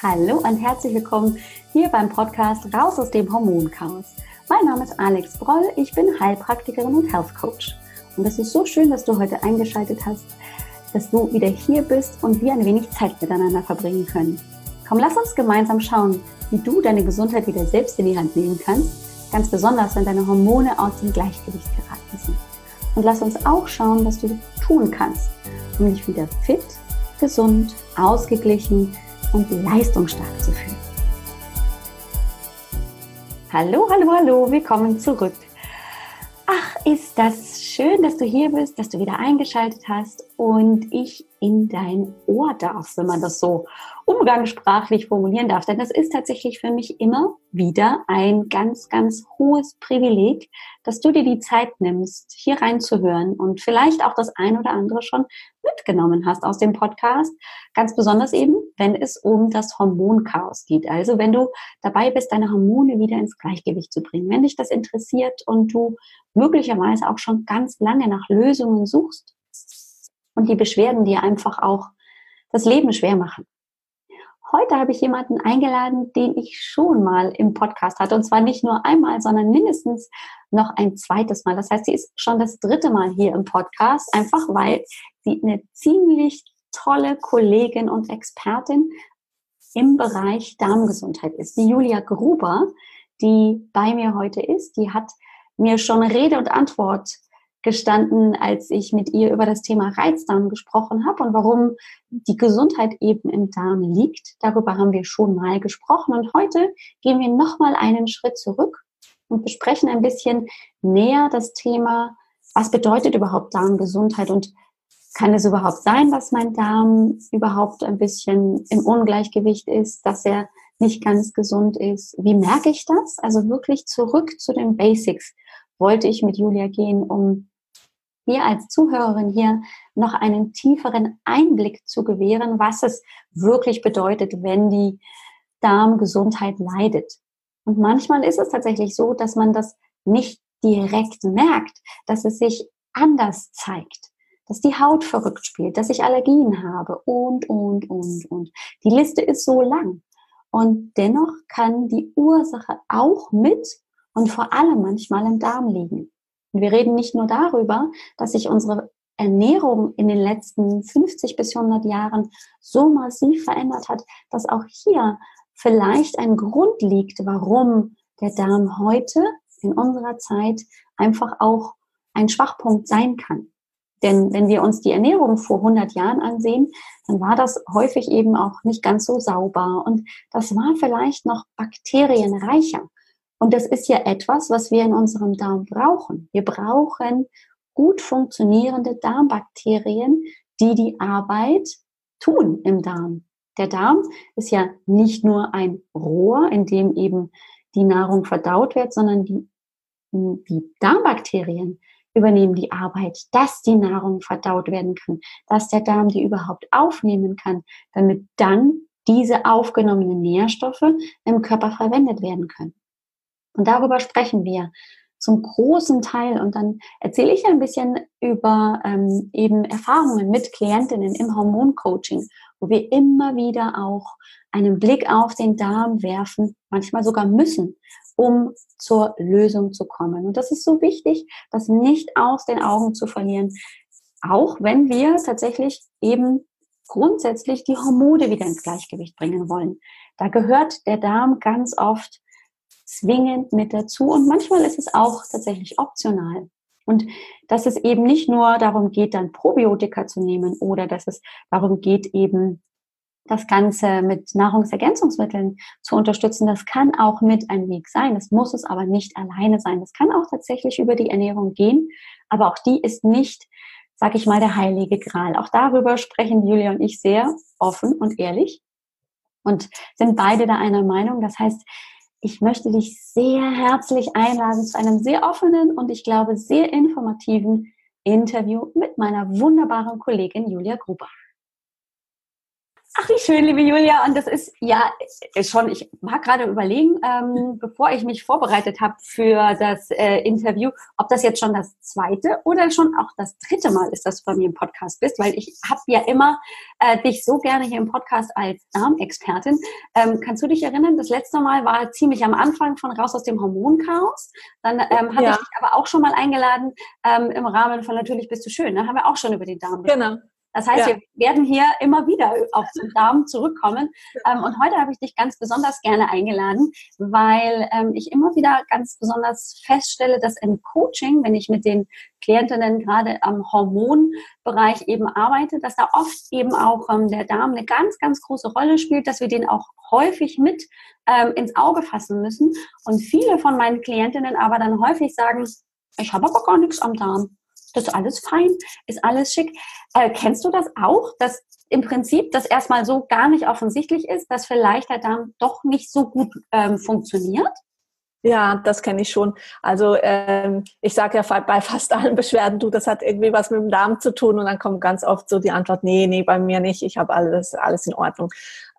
Hallo und herzlich willkommen hier beim Podcast Raus aus dem Hormonchaos. Mein Name ist Alex Broll, ich bin Heilpraktikerin und Health Coach. Und es ist so schön, dass du heute eingeschaltet hast, dass du wieder hier bist und wir ein wenig Zeit miteinander verbringen können. Komm, lass uns gemeinsam schauen, wie du deine Gesundheit wieder selbst in die Hand nehmen kannst, ganz besonders wenn deine Hormone aus dem Gleichgewicht geraten sind. Und lass uns auch schauen, was du tun kannst, um dich wieder fit, gesund, ausgeglichen, und leistungsstark zu fühlen. Hallo, hallo, hallo, willkommen zurück. Ach, ist das schön, dass du hier bist, dass du wieder eingeschaltet hast und ich in dein Ohr darf, wenn man das so umgangssprachlich formulieren darf. Denn das ist tatsächlich für mich immer wieder ein ganz, ganz hohes Privileg, dass du dir die Zeit nimmst, hier reinzuhören und vielleicht auch das ein oder andere schon mitgenommen hast aus dem Podcast. Ganz besonders eben, wenn es um das Hormonchaos geht. Also wenn du dabei bist, deine Hormone wieder ins Gleichgewicht zu bringen. Wenn dich das interessiert und du möglicherweise auch schon ganz lange nach Lösungen suchst und die Beschwerden dir einfach auch das Leben schwer machen. Heute habe ich jemanden eingeladen, den ich schon mal im Podcast hatte. Und zwar nicht nur einmal, sondern mindestens noch ein zweites Mal. Das heißt, sie ist schon das dritte Mal hier im Podcast, einfach weil sie eine ziemlich tolle Kollegin und Expertin im Bereich Darmgesundheit ist. Die Julia Gruber, die bei mir heute ist, die hat mir schon Rede und Antwort gestanden, als ich mit ihr über das Thema Reizdarm gesprochen habe und warum die Gesundheit eben im Darm liegt. Darüber haben wir schon mal gesprochen und heute gehen wir noch mal einen Schritt zurück und besprechen ein bisschen näher das Thema, was bedeutet überhaupt Darmgesundheit und kann es überhaupt sein, dass mein Darm überhaupt ein bisschen im Ungleichgewicht ist, dass er nicht ganz gesund ist? Wie merke ich das? Also wirklich zurück zu den Basics wollte ich mit Julia gehen, um dir als Zuhörerin hier noch einen tieferen Einblick zu gewähren, was es wirklich bedeutet, wenn die Darmgesundheit leidet. Und manchmal ist es tatsächlich so, dass man das nicht direkt merkt, dass es sich anders zeigt, dass die Haut verrückt spielt, dass ich Allergien habe und, und, und, und. Die Liste ist so lang. Und dennoch kann die Ursache auch mit und vor allem manchmal im Darm liegen. Und wir reden nicht nur darüber, dass sich unsere Ernährung in den letzten 50 bis 100 Jahren so massiv verändert hat, dass auch hier vielleicht ein Grund liegt, warum der Darm heute in unserer Zeit einfach auch ein Schwachpunkt sein kann. Denn wenn wir uns die Ernährung vor 100 Jahren ansehen, dann war das häufig eben auch nicht ganz so sauber und das war vielleicht noch bakterienreicher. Und das ist ja etwas, was wir in unserem Darm brauchen. Wir brauchen gut funktionierende Darmbakterien, die die Arbeit tun im Darm. Der Darm ist ja nicht nur ein Rohr, in dem eben die Nahrung verdaut wird, sondern die, die Darmbakterien übernehmen die Arbeit, dass die Nahrung verdaut werden kann, dass der Darm die überhaupt aufnehmen kann, damit dann diese aufgenommenen Nährstoffe im Körper verwendet werden können. Und darüber sprechen wir zum großen Teil. Und dann erzähle ich ein bisschen über ähm, eben Erfahrungen mit Klientinnen im Hormoncoaching, wo wir immer wieder auch einen Blick auf den Darm werfen, manchmal sogar müssen, um zur Lösung zu kommen. Und das ist so wichtig, das nicht aus den Augen zu verlieren, auch wenn wir tatsächlich eben grundsätzlich die Hormone wieder ins Gleichgewicht bringen wollen. Da gehört der Darm ganz oft zwingend mit dazu und manchmal ist es auch tatsächlich optional. Und dass es eben nicht nur darum geht, dann Probiotika zu nehmen oder dass es darum geht, eben das Ganze mit Nahrungsergänzungsmitteln zu unterstützen, das kann auch mit ein Weg sein. Das muss es aber nicht alleine sein. Das kann auch tatsächlich über die Ernährung gehen, aber auch die ist nicht, sag ich mal, der heilige Gral. Auch darüber sprechen Julia und ich sehr offen und ehrlich und sind beide da einer Meinung. Das heißt, ich möchte dich sehr herzlich einladen zu einem sehr offenen und ich glaube sehr informativen Interview mit meiner wunderbaren Kollegin Julia Gruber. Ach, wie schön, liebe Julia. Und das ist ja schon, ich war gerade überlegen, ähm, bevor ich mich vorbereitet habe für das äh, Interview, ob das jetzt schon das zweite oder schon auch das dritte Mal ist, dass du bei mir im Podcast bist, weil ich habe ja immer äh, dich so gerne hier im Podcast als Darmexpertin. Ähm, kannst du dich erinnern, das letzte Mal war ziemlich am Anfang von Raus aus dem Hormonchaos. Dann ähm, habe ja. ich dich aber auch schon mal eingeladen ähm, im Rahmen von Natürlich bist du schön. Da ne? haben wir auch schon über den Darm gesprochen. Genau. Das heißt, ja. wir werden hier immer wieder auf den Darm zurückkommen. Ähm, und heute habe ich dich ganz besonders gerne eingeladen, weil ähm, ich immer wieder ganz besonders feststelle, dass im Coaching, wenn ich mit den Klientinnen gerade am Hormonbereich eben arbeite, dass da oft eben auch ähm, der Darm eine ganz, ganz große Rolle spielt, dass wir den auch häufig mit ähm, ins Auge fassen müssen. Und viele von meinen Klientinnen aber dann häufig sagen, ich habe aber gar nichts am Darm ist alles fein, ist alles schick. Äh, kennst du das auch, dass im Prinzip das erstmal so gar nicht offensichtlich ist, dass vielleicht der Darm doch nicht so gut ähm, funktioniert? Ja, das kenne ich schon. Also ähm, ich sage ja bei fast allen Beschwerden, du, das hat irgendwie was mit dem Darm zu tun und dann kommt ganz oft so die Antwort, nee, nee, bei mir nicht, ich habe alles, alles in Ordnung.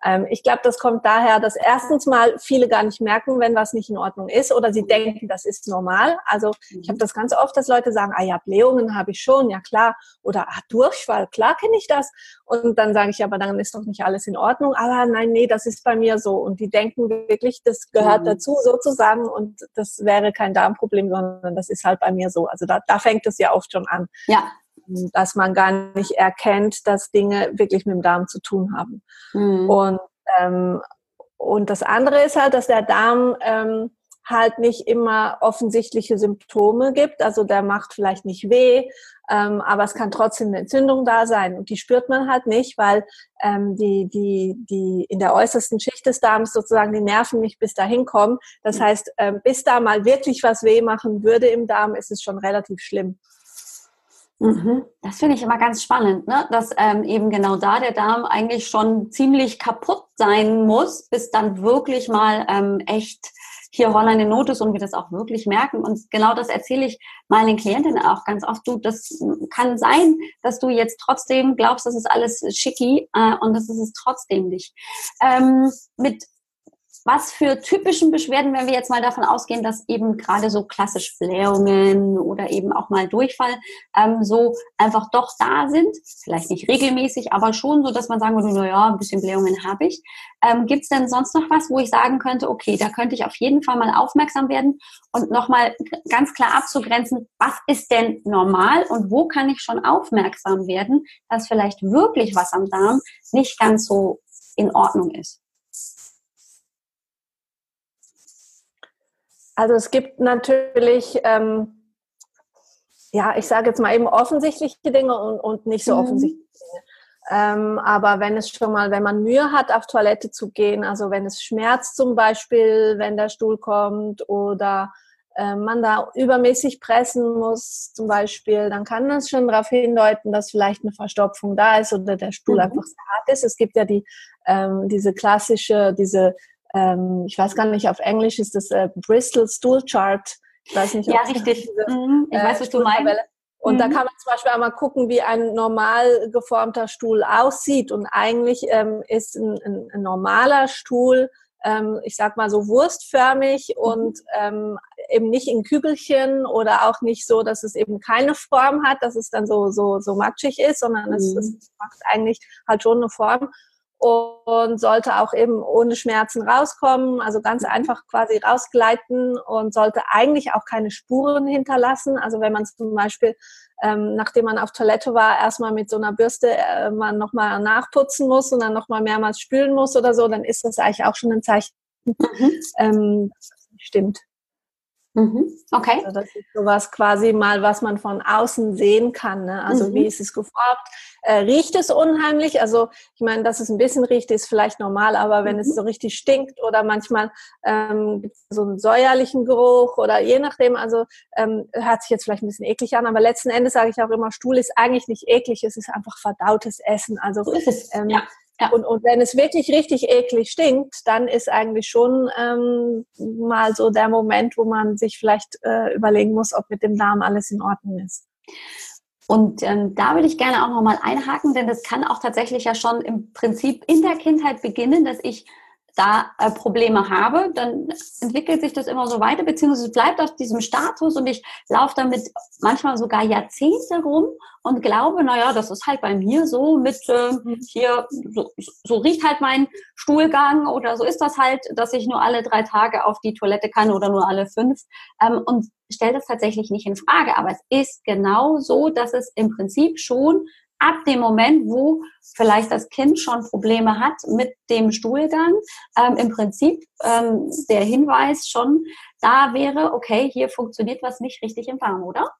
Ähm, ich glaube, das kommt daher, dass erstens mal viele gar nicht merken, wenn was nicht in Ordnung ist oder sie denken, das ist normal. Also ich habe das ganz oft, dass Leute sagen, ah ja, Blähungen habe ich schon, ja klar. Oder ah, Durchfall, klar kenne ich das. Und dann sage ich, aber dann ist doch nicht alles in Ordnung. Aber nein, nee, das ist bei mir so. Und die denken wirklich, das gehört mhm. dazu sozusagen und das wäre kein Darmproblem, sondern das ist halt bei mir so. Also da, da fängt es ja oft schon an. Ja dass man gar nicht erkennt, dass Dinge wirklich mit dem Darm zu tun haben. Mhm. Und, ähm, und das andere ist halt, dass der Darm ähm, halt nicht immer offensichtliche Symptome gibt. Also der macht vielleicht nicht weh, ähm, aber es kann trotzdem eine Entzündung da sein. Und die spürt man halt nicht, weil ähm, die, die, die in der äußersten Schicht des Darms sozusagen die Nerven nicht bis dahin kommen. Das heißt, ähm, bis da mal wirklich was weh machen würde im Darm, ist es schon relativ schlimm. Mhm. Das finde ich immer ganz spannend, ne? dass ähm, eben genau da der Darm eigentlich schon ziemlich kaputt sein muss, bis dann wirklich mal ähm, echt hier Holland in Not ist und wir das auch wirklich merken. Und genau das erzähle ich meinen Klientinnen auch ganz oft. Du, das kann sein, dass du jetzt trotzdem glaubst, das ist alles schicki äh, und das ist es trotzdem nicht. Ähm, mit was für typischen Beschwerden, wenn wir jetzt mal davon ausgehen, dass eben gerade so klassisch Blähungen oder eben auch mal Durchfall ähm, so einfach doch da sind, vielleicht nicht regelmäßig, aber schon so, dass man sagen würde, naja, ein bisschen Blähungen habe ich. Ähm, Gibt es denn sonst noch was, wo ich sagen könnte, okay, da könnte ich auf jeden Fall mal aufmerksam werden und nochmal ganz klar abzugrenzen, was ist denn normal und wo kann ich schon aufmerksam werden, dass vielleicht wirklich was am Darm nicht ganz so in Ordnung ist? Also es gibt natürlich, ähm, ja, ich sage jetzt mal eben offensichtliche Dinge und, und nicht so mhm. offensichtliche Dinge. Ähm, aber wenn es schon mal, wenn man Mühe hat, auf Toilette zu gehen, also wenn es schmerzt zum Beispiel, wenn der Stuhl kommt oder äh, man da übermäßig pressen muss zum Beispiel, dann kann das schon darauf hindeuten, dass vielleicht eine Verstopfung da ist oder der Stuhl mhm. einfach sehr hart ist. Es gibt ja die, ähm, diese klassische, diese ähm, ich weiß gar nicht, auf Englisch ist das äh, Bristol Stool Chart. Ich weiß nicht, ja, richtig. Diese, mhm. Ich äh, weiß, was du meinst. Und mhm. da kann man zum Beispiel einmal gucken, wie ein normal geformter Stuhl aussieht. Und eigentlich ähm, ist ein, ein, ein, normaler Stuhl, ähm, ich sag mal so wurstförmig mhm. und ähm, eben nicht in Kügelchen oder auch nicht so, dass es eben keine Form hat, dass es dann so, so, so matschig ist, sondern mhm. es, es macht eigentlich halt schon eine Form und sollte auch eben ohne Schmerzen rauskommen, also ganz einfach quasi rausgleiten und sollte eigentlich auch keine Spuren hinterlassen. Also wenn man zum Beispiel, ähm, nachdem man auf Toilette war, erstmal mit so einer Bürste äh, man nochmal nachputzen muss und dann nochmal mehrmals spülen muss oder so, dann ist das eigentlich auch schon ein Zeichen, mhm. ähm, stimmt. Mhm. Okay. Also das ist sowas quasi mal, was man von außen sehen kann. Ne? Also mhm. wie ist es geformt? Äh, riecht es unheimlich? Also ich meine, dass es ein bisschen riecht, ist vielleicht normal, aber wenn mhm. es so richtig stinkt oder manchmal ähm, gibt es so einen säuerlichen Geruch oder je nachdem, also ähm, hört sich jetzt vielleicht ein bisschen eklig an, aber letzten Endes sage ich auch immer, Stuhl ist eigentlich nicht eklig, es ist einfach verdautes Essen. Also. Ähm, ja. Ja. Und, und wenn es wirklich richtig eklig stinkt, dann ist eigentlich schon ähm, mal so der Moment, wo man sich vielleicht äh, überlegen muss, ob mit dem Darm alles in Ordnung ist. Und ähm, da würde ich gerne auch nochmal einhaken, denn das kann auch tatsächlich ja schon im Prinzip in der Kindheit beginnen, dass ich da äh, Probleme habe, dann entwickelt sich das immer so weiter, beziehungsweise bleibt auf diesem Status und ich laufe damit manchmal sogar Jahrzehnte rum und glaube, naja, das ist halt bei mir so mit äh, hier, so, so riecht halt mein Stuhlgang oder so ist das halt, dass ich nur alle drei Tage auf die Toilette kann oder nur alle fünf ähm, und stelle das tatsächlich nicht in Frage. Aber es ist genau so, dass es im Prinzip schon ab dem Moment, wo vielleicht das Kind schon Probleme hat mit dem Stuhlgang, ähm, im Prinzip ähm, der Hinweis schon da wäre, okay, hier funktioniert was nicht richtig im Darm, oder?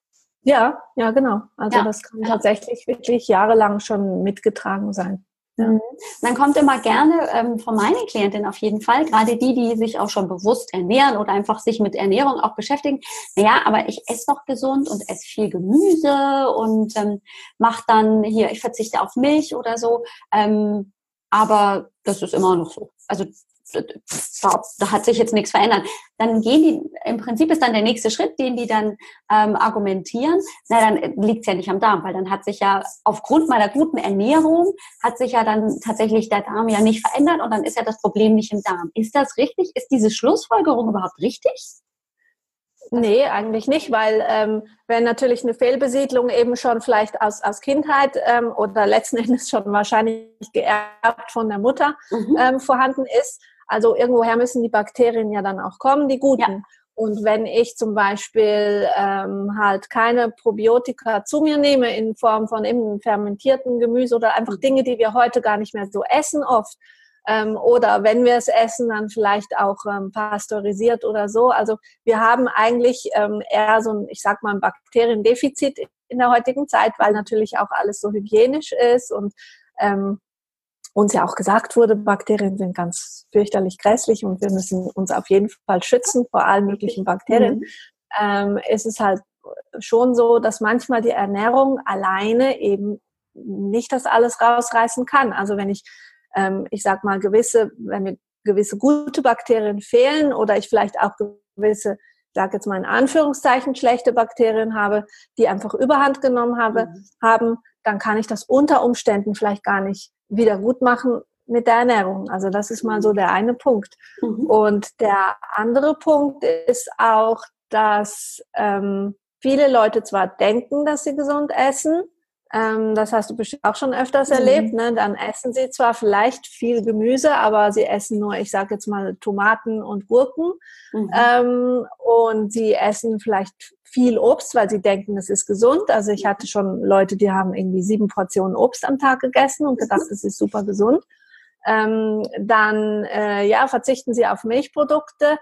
Ja, ja, genau. Also ja. das kann tatsächlich wirklich jahrelang schon mitgetragen sein. Ja. Mhm. Dann kommt immer gerne ähm, von meinen Klientinnen auf jeden Fall, gerade die, die sich auch schon bewusst ernähren oder einfach sich mit Ernährung auch beschäftigen. Naja, aber ich esse doch gesund und esse viel Gemüse und ähm, mache dann hier, ich verzichte auf Milch oder so. Ähm, aber das ist immer noch so. Also da, hat sich jetzt nichts verändert. Dann gehen die, im Prinzip ist dann der nächste Schritt, den die dann ähm, argumentieren, na dann liegt es ja nicht am Darm, weil dann hat sich ja aufgrund meiner guten Ernährung, hat sich ja dann tatsächlich der Darm ja nicht verändert und dann ist ja das Problem nicht im Darm. Ist das richtig? Ist diese Schlussfolgerung überhaupt richtig? Nee, eigentlich nicht, weil ähm, wenn natürlich eine Fehlbesiedlung eben schon vielleicht aus, aus Kindheit ähm, oder letzten Endes schon wahrscheinlich geerbt von der Mutter mhm. ähm, vorhanden ist, also irgendwoher müssen die Bakterien ja dann auch kommen, die guten. Ja. Und wenn ich zum Beispiel ähm, halt keine Probiotika zu mir nehme in Form von eben fermentierten Gemüse oder einfach mhm. Dinge, die wir heute gar nicht mehr so essen oft, ähm, oder wenn wir es essen, dann vielleicht auch ähm, pasteurisiert oder so. Also wir haben eigentlich ähm, eher so ein, ich sag mal, ein Bakteriendefizit in der heutigen Zeit, weil natürlich auch alles so hygienisch ist und ähm, uns ja auch gesagt wurde, Bakterien sind ganz fürchterlich grässlich und wir müssen uns auf jeden Fall schützen vor allen möglichen Bakterien, mhm. ähm, ist es halt schon so, dass manchmal die Ernährung alleine eben nicht das alles rausreißen kann. Also wenn ich, ähm, ich sag mal, gewisse, wenn mir gewisse gute Bakterien fehlen oder ich vielleicht auch gewisse, ich sage jetzt mal in Anführungszeichen, schlechte Bakterien habe, die einfach Überhand genommen habe, mhm. haben, dann kann ich das unter Umständen vielleicht gar nicht wieder gut machen mit der Ernährung. Also das ist mal so der eine Punkt. Mhm. Und der andere Punkt ist auch, dass ähm, viele Leute zwar denken, dass sie gesund essen, ähm, das hast du bestimmt auch schon öfters mhm. erlebt. Ne? Dann essen sie zwar vielleicht viel Gemüse, aber sie essen nur, ich sage jetzt mal, Tomaten und Gurken. Mhm. Ähm, und sie essen vielleicht viel Obst, weil sie denken, es ist gesund. Also ich hatte schon Leute, die haben irgendwie sieben Portionen Obst am Tag gegessen und gedacht, es ist super gesund. Ähm, dann äh, ja, verzichten sie auf Milchprodukte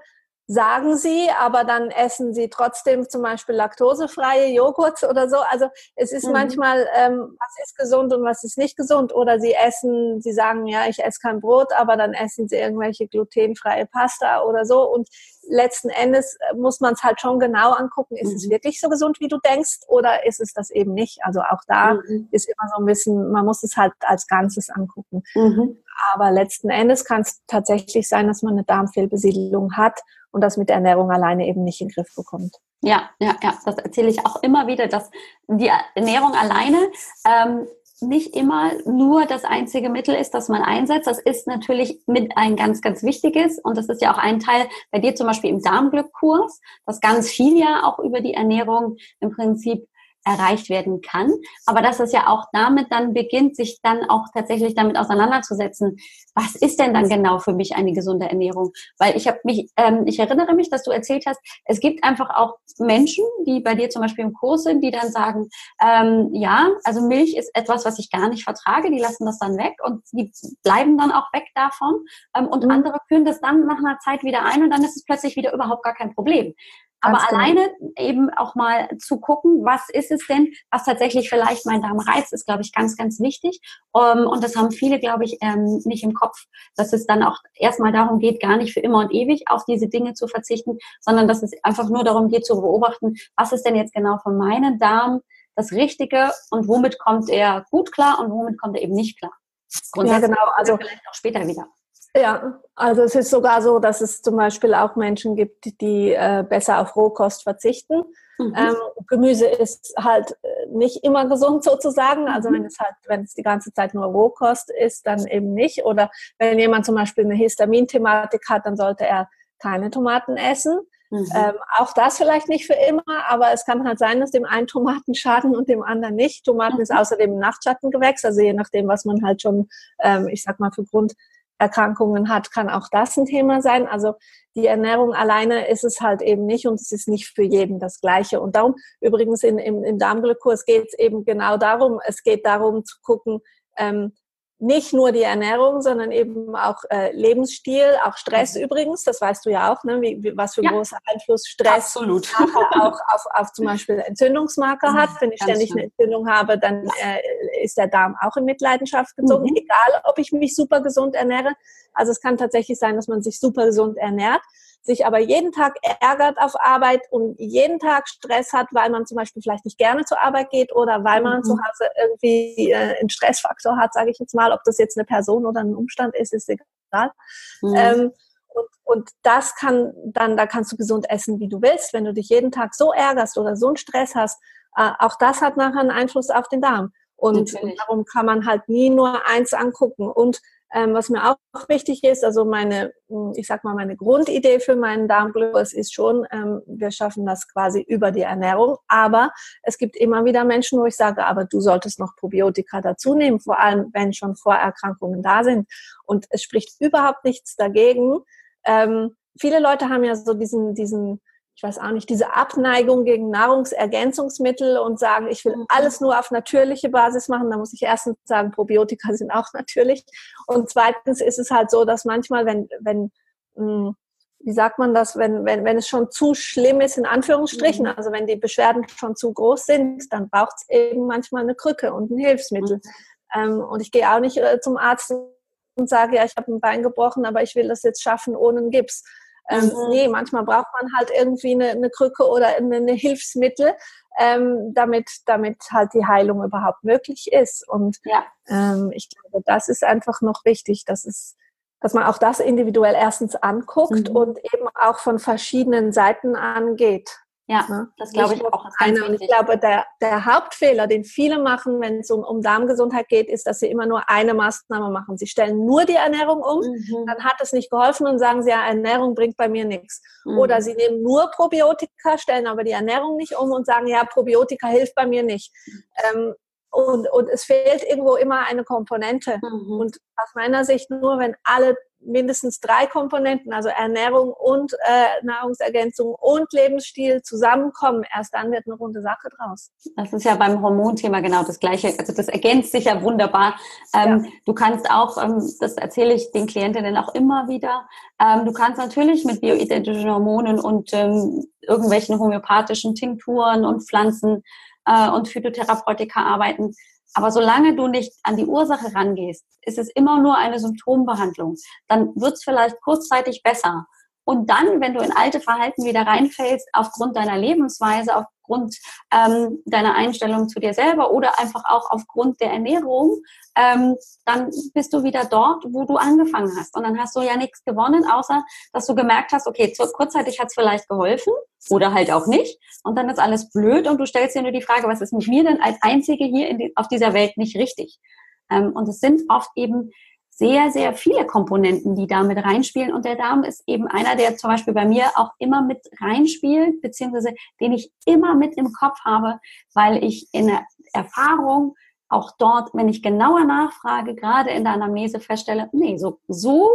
sagen sie, aber dann essen sie trotzdem zum Beispiel laktosefreie Joghurt oder so. Also es ist mhm. manchmal, ähm, was ist gesund und was ist nicht gesund. Oder sie essen, sie sagen, ja, ich esse kein Brot, aber dann essen sie irgendwelche glutenfreie Pasta oder so. Und letzten Endes äh, muss man es halt schon genau angucken, ist mhm. es wirklich so gesund, wie du denkst, oder ist es das eben nicht? Also auch da mhm. ist immer so ein bisschen, man muss es halt als Ganzes angucken. Mhm. Aber letzten Endes kann es tatsächlich sein, dass man eine Darmfehlbesiedlung hat und das mit der Ernährung alleine eben nicht in den Griff bekommt. Ja, ja, ja, das erzähle ich auch immer wieder, dass die Ernährung alleine ähm, nicht immer nur das einzige Mittel ist, das man einsetzt. Das ist natürlich mit ein ganz, ganz wichtiges und das ist ja auch ein Teil bei dir zum Beispiel im Darmglückkurs, dass ganz viel ja auch über die Ernährung im Prinzip erreicht werden kann. Aber dass es ja auch damit dann beginnt, sich dann auch tatsächlich damit auseinanderzusetzen, was ist denn dann genau für mich eine gesunde Ernährung? Weil ich habe mich, ähm, ich erinnere mich, dass du erzählt hast, es gibt einfach auch Menschen, die bei dir zum Beispiel im Kurs sind, die dann sagen, ähm, ja, also Milch ist etwas, was ich gar nicht vertrage, die lassen das dann weg und die bleiben dann auch weg davon. Ähm, und mhm. andere führen das dann nach einer Zeit wieder ein und dann ist es plötzlich wieder überhaupt gar kein Problem. Aber Ganz genau. alleine eben auch mal zu gucken, was ist es denn, was tatsächlich vielleicht mein Darm reizt, ist, glaube ich, ganz, ganz wichtig. Ähm, und das haben viele, glaube ich, ähm, nicht im Kopf, dass es dann auch erstmal darum geht, gar nicht für immer und ewig auf diese Dinge zu verzichten, sondern dass es einfach nur darum geht zu beobachten, was ist denn jetzt genau für meinen Darm das Richtige und womit kommt er gut klar und womit kommt er eben nicht klar. Ja, genau. Also vielleicht auch später wieder. Ja, also es ist sogar so, dass es zum Beispiel auch Menschen gibt, die äh, besser auf Rohkost verzichten. Mhm. Ähm, Gemüse ist halt äh, nicht immer gesund sozusagen. Also mhm. wenn es halt, wenn es die ganze Zeit nur Rohkost ist, dann eben nicht. Oder wenn jemand zum Beispiel eine Histaminthematik hat, dann sollte er keine Tomaten essen. Mhm. Ähm, auch das vielleicht nicht für immer, aber es kann halt sein, dass dem einen Tomaten schaden und dem anderen nicht. Tomaten mhm. ist außerdem ein Nachtschattengewächs, also je nachdem, was man halt schon, ähm, ich sag mal, für Grunderkrankungen hat, kann auch das ein Thema sein. Also die Ernährung alleine ist es halt eben nicht und es ist nicht für jeden das Gleiche. Und darum, übrigens in, im, im Darmglykurs geht es eben genau darum, es geht darum zu gucken, ähm, nicht nur die Ernährung, sondern eben auch äh, Lebensstil, auch Stress mhm. übrigens, das weißt du ja auch, ne? wie, wie, was für ja. großer Einfluss Stress Absolut. auch auf, auf zum Beispiel Entzündungsmarker hat. Wenn ich ständig eine Entzündung habe, dann äh, ist der Darm auch in Mitleidenschaft gezogen, mhm. egal ob ich mich super gesund ernähre. Also es kann tatsächlich sein, dass man sich super gesund ernährt sich aber jeden Tag ärgert auf Arbeit und jeden Tag Stress hat, weil man zum Beispiel vielleicht nicht gerne zur Arbeit geht oder weil man mhm. zu Hause irgendwie äh, einen Stressfaktor hat, sage ich jetzt mal, ob das jetzt eine Person oder ein Umstand ist, ist egal. Mhm. Ähm, und, und das kann dann, da kannst du gesund essen, wie du willst. Wenn du dich jeden Tag so ärgerst oder so einen Stress hast, äh, auch das hat nachher einen Einfluss auf den Darm. Und, und darum kann man halt nie nur eins angucken. Und ähm, was mir auch wichtig ist, also meine, hm, ich sag mal, meine Grundidee für meinen Darmglykos ist schon, ähm, wir schaffen das quasi über die Ernährung. Aber es gibt immer wieder Menschen, wo ich sage, aber du solltest noch Probiotika dazu nehmen, vor allem wenn schon Vorerkrankungen da sind. Und es spricht überhaupt nichts dagegen. Ähm, viele Leute haben ja so diesen, diesen ich weiß auch nicht, diese Abneigung gegen Nahrungsergänzungsmittel und sagen, ich will mhm. alles nur auf natürliche Basis machen, da muss ich erstens sagen, Probiotika sind auch natürlich. Und zweitens ist es halt so, dass manchmal, wenn, wenn, hm, wie sagt man das, wenn, wenn, wenn es schon zu schlimm ist, in Anführungsstrichen, mhm. also wenn die Beschwerden schon zu groß sind, dann braucht es eben manchmal eine Krücke und ein Hilfsmittel. Mhm. Ähm, und ich gehe auch nicht äh, zum Arzt und sage, ja, ich habe ein Bein gebrochen, aber ich will das jetzt schaffen ohne einen Gips. Ähm, mhm. Nee, manchmal braucht man halt irgendwie eine, eine Krücke oder eine, eine Hilfsmittel, ähm, damit, damit halt die Heilung überhaupt möglich ist. Und ja. ähm, ich glaube, das ist einfach noch wichtig, dass es dass man auch das individuell erstens anguckt mhm. und eben auch von verschiedenen Seiten angeht. Ja, ne? das glaube ich auch. Eine. Und ich glaube, der, der Hauptfehler, den viele machen, wenn es um, um Darmgesundheit geht, ist, dass sie immer nur eine Maßnahme machen. Sie stellen nur die Ernährung um, mhm. dann hat es nicht geholfen und sagen sie, ja, Ernährung bringt bei mir nichts. Mhm. Oder sie nehmen nur Probiotika, stellen aber die Ernährung nicht um und sagen, ja, Probiotika hilft bei mir nicht. Ähm, und, und es fehlt irgendwo immer eine Komponente. Mhm. Und aus meiner Sicht nur, wenn alle mindestens drei Komponenten, also Ernährung und äh, Nahrungsergänzung und Lebensstil zusammenkommen, erst dann wird eine runde Sache draus. Das ist ja beim Hormonthema genau das Gleiche. Also das ergänzt sich ja wunderbar. Ähm, ja. Du kannst auch, ähm, das erzähle ich den Klientinnen auch immer wieder, ähm, du kannst natürlich mit bioidentischen Hormonen und ähm, irgendwelchen homöopathischen Tinkturen und Pflanzen äh, und Phytotherapeutika arbeiten. Aber solange du nicht an die Ursache rangehst, ist es immer nur eine Symptombehandlung. Dann wird es vielleicht kurzzeitig besser. Und dann, wenn du in alte Verhalten wieder reinfällst, aufgrund deiner Lebensweise, aufgrund ähm, deiner Einstellung zu dir selber oder einfach auch aufgrund der Ernährung, ähm, dann bist du wieder dort, wo du angefangen hast. Und dann hast du ja nichts gewonnen, außer dass du gemerkt hast, okay, kurzzeitig hat es vielleicht geholfen oder halt auch nicht. Und dann ist alles blöd und du stellst dir nur die Frage, was ist mit mir denn als Einzige hier die, auf dieser Welt nicht richtig? Ähm, und es sind oft eben sehr, sehr viele Komponenten, die da mit reinspielen. Und der Darm ist eben einer, der zum Beispiel bei mir auch immer mit reinspielt, beziehungsweise den ich immer mit im Kopf habe, weil ich in der Erfahrung auch dort, wenn ich genauer nachfrage, gerade in der Anamnese feststelle, nee, so, so